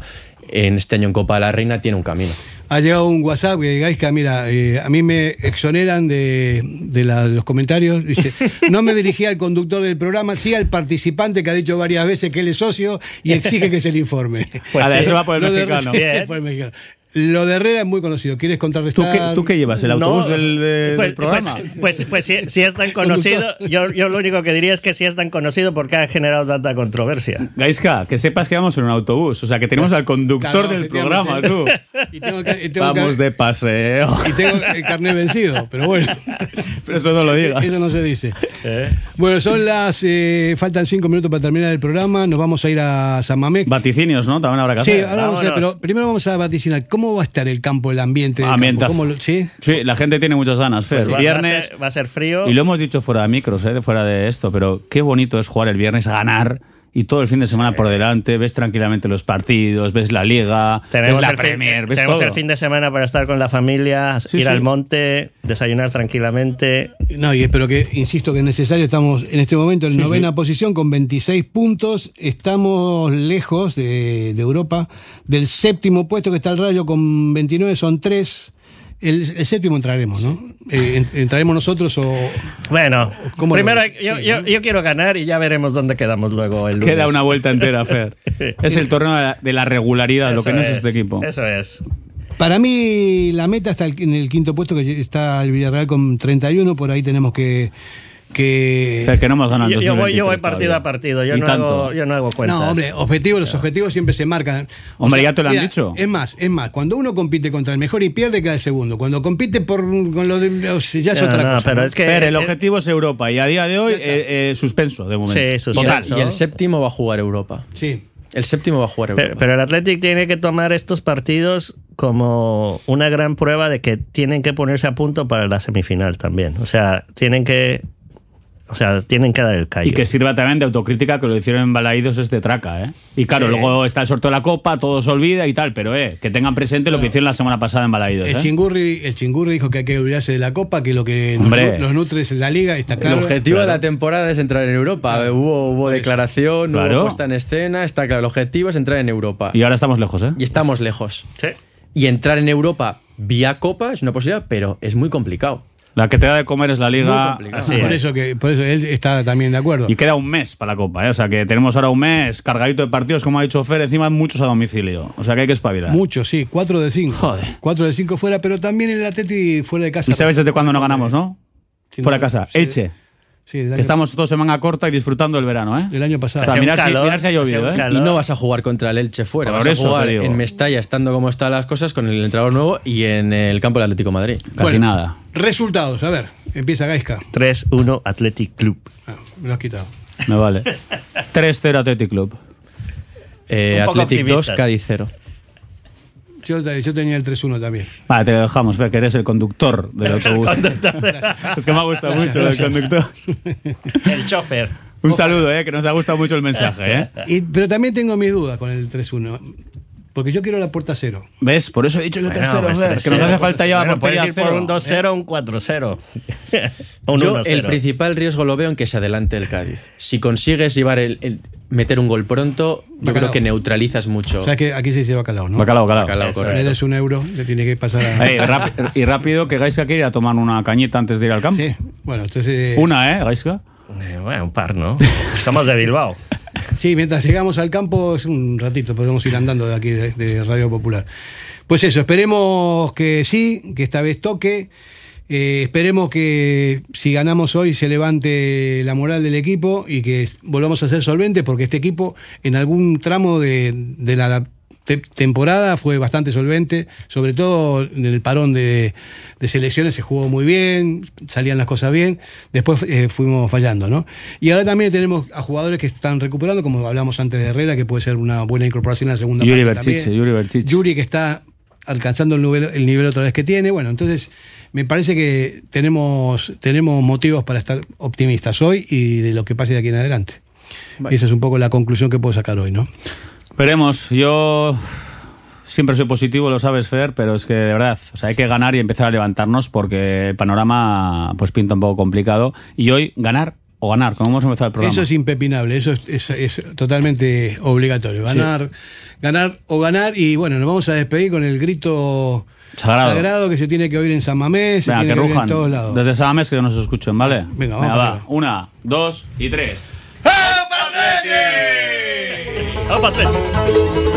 en este año en Copa de la Reina tiene un camino. Ha llegado un WhatsApp que Gaisca, mira, eh, a mí me exoneran de, de la- los comentarios. Dice, no me dirigía al conductor del programa, sí al participante que ha dicho varias veces que él es socio y exige que se le informe. Pues sí. eso va por el de- mexicano. sí, Bien. por el mexicano. Lo de Herrera es muy conocido. ¿Quieres ¿Tú contrarrestar? qué, ¿Tú qué llevas? ¿El autobús No, del, de- pues, del programa? Pues, pues, pues si, si es tan conocido, yo, yo lo único que diría es que si es tan conocido, ¿por qué ha generado tanta controversia? Gaiska, que sepas que vamos en un autobús. O sea, que tenemos al conductor Claro, del programa, tú. Y tengo que- y tengo que- Vamos de paseo. y tengo el carnet vencido, pero bueno. Pero eso no lo digas. Eso no se dice. ¿Eh? Bueno, son las. eh, faltan cinco minutos para terminar el programa. Nos vamos a ir a San Mamés. Vaticinios, ¿no? También habrá que Sí, hacer. ahora vamos a Vámonos. pero primero vamos a vaticinar. ¿Cómo va a estar el campo, el ambiente? del campo? ¿Cómo lo- ¿Sí? Sí, la gente tiene muchas ganas, Fer. Pues viernes. va a ser, va a ser frío. Y lo hemos dicho fuera de micros, ¿eh? fuera de esto, pero qué bonito es jugar el viernes, ganar y todo el fin de semana por delante. Ves tranquilamente los partidos, ves la liga, Tenemos, ves la el, fin, Premier, ves tenemos todo. el fin de semana para estar con la familia, Sí, ir sí. al monte, desayunar tranquilamente. No, y espero que, insisto que es necesario. Estamos en este momento en novena posición con 26 puntos. Estamos lejos de, de Europa. Del séptimo puesto que está el Rayo con 29, son tres. El, el séptimo entraremos, ¿no? Eh, en- entraremos nosotros o. Bueno, ¿Cómo primero yo, Sí, yo- ¿no? yo quiero ganar y ya veremos dónde quedamos luego el lunes. Queda una vuelta entera, Fer. es el torneo de la, regularidad, lo que no es este equipo. Eso es. Para mí, la meta está en el quinto puesto, que está el Villarreal con 31. Por ahí tenemos que. Que que no hemos ganado Yo, yo voy, yo voy 2023 partido todavía. a partido, yo no, hago, yo no hago cuentas. No, hombre, objetivos, los objetivos siempre se marcan. O Hombre, ya te lo han dicho. Es más, es más, cuando uno compite contra el mejor y pierde, queda el segundo. Cuando compite por con lo de, o sea, ya es No, otra no, cosa. pero ¿no? es que- Fer, el eh, objetivo es Europa y a día de hoy eh, eh, suspenso, de momento. Sí, Y el, suspenso. y el séptimo va a jugar Europa. Sí. El séptimo va a jugar Europa. Pero, pero el Athletic tiene que tomar estos partidos como una gran prueba de que tienen que ponerse a punto para la semifinal también. O sea, tienen que. O sea, tienen que dar el callo. Y que sirva también de autocrítica que lo hicieron en Balaídos es de traca, ¿eh? Y claro, Sí. luego está el sorteo de la Copa, todo se olvida y tal, pero eh, que tengan presente lo que hicieron la semana pasada en Balaídos, El ¿eh? chingurri, el chingurri dijo que hay que olvidarse de la copa, que lo que Hombre. nos nutre es la liga, está claro. el objetivo de la temporada es entrar en Europa. Hubo, hubo declaración, Claro. hubo puesta en escena, está claro. El objetivo es entrar en Europa. Y ahora estamos lejos, ¿eh? Y estamos lejos. Sí. Y entrar en Europa vía Copa es una posibilidad, pero es muy complicado. La que te da de comer es la liga. Así por es. eso que por eso él está también de acuerdo. Y queda un mes para la Copa, ¿eh? O sea que tenemos ahora un mes cargadito de partidos, como ha dicho Fer, encima muchos a domicilio. O sea que hay que espabilar. Mucho, sí, 4 de 5. Joder. 4 de 5 fuera, pero también el Atleti fuera de casa. ¿Y sabes desde cuándo no ganamos, no? Fuera de casa. sí. Sí, Que año, estamos todos semana corta y disfrutando del verano, ¿eh? del año pasado. O sea, mirar, si, calor, mirar si ha llovido, ¿eh? Y no vas a jugar contra el Elche fuera, Por vas eso a jugar en Mestalla, estando como están las cosas, con el entrenador nuevo y en el campo del Atlético de Madrid. Casi Bueno. nada. Resultados, a ver, empieza Gaisca. 3-1 Athletic Club. Ah, me lo has quitado. Me vale. 3-0 Athletic Club. Eh, Athletic 2, optimistas. Cádiz 0. Yo, yo tenía el 3-1 también. Vale, te lo dejamos, Fer, que eres el conductor del autobús. es que me ha gustado mucho del conductor. El chofer. Un saludo, ¿eh? Que nos ha gustado mucho el mensaje, ¿eh? Y- pero también tengo mis dudas con el 3-1. Porque yo quiero la puerta cero. ¿Ves? Por eso he dicho yo Bueno, 3-0, pues Fer, que nos 3-0. hace falta ya Bueno, portería puedes ir por cero. un 2-0 o un 4-0. O un Yo 1-0. el principal riesgo lo veo en que se adelante el Cádiz. Si consigues llevar el, el- meter un gol pronto, yo Bacalao. creo que neutralizas mucho. O sea que aquí se dice bacalao, ¿no? Bacalao, bacalao. Bacalao, correcto. le un euro, le tiene que pasar a. Y rápido, que Gaiska quiere ir a tomar una cañita antes de ir al campo. Sí, bueno, entonces. Una, ¿eh, Gaiska? Eh, bueno, un par, ¿no? Somos de Bilbao. Sí, mientras llegamos al campo es un ratito, podemos ir andando de aquí de, de Radio Popular. Pues eso, esperemos que sí, que esta vez toque. Eh, esperemos que si ganamos hoy se levante la moral del equipo y que volvamos a ser solventes, porque este equipo en algún tramo de, de la te- temporada fue bastante solvente, sobre todo en el parón de, de selecciones se jugó muy bien, salían las cosas bien, después eh, fuimos fallando, ¿no? Y ahora también tenemos a jugadores que están recuperando, como hablamos antes de Herrera, que puede ser una buena incorporación en la segunda Yuri parte Berchiche, también. Yuri. Yuri que está alcanzando el nivel, el nivel otra vez que tiene. Bueno, entonces me parece que tenemos, tenemos motivos para estar optimistas hoy y de lo que pase de aquí en adelante. Esa es un poco la conclusión que puedo sacar hoy, ¿no? Veremos, yo siempre soy positivo, lo sabes, Fer, pero es que de verdad, o sea, hay que ganar y empezar a levantarnos porque el panorama pues pinta un poco complicado. Y hoy ganar o ganar, como hemos empezado el programa. Eso es impepinable, eso es, es- es totalmente obligatorio. Ganar, ganar o ganar. Y bueno, nos vamos a despedir con el grito Sagrado. que se tiene que oír en San Mamés, se Venga, tiene que que, oír en rujan. todos lados. Desde Samames que nos escuchen, ¿vale? Venga, vamos va. para Una, dos y tres. ¡Atleti!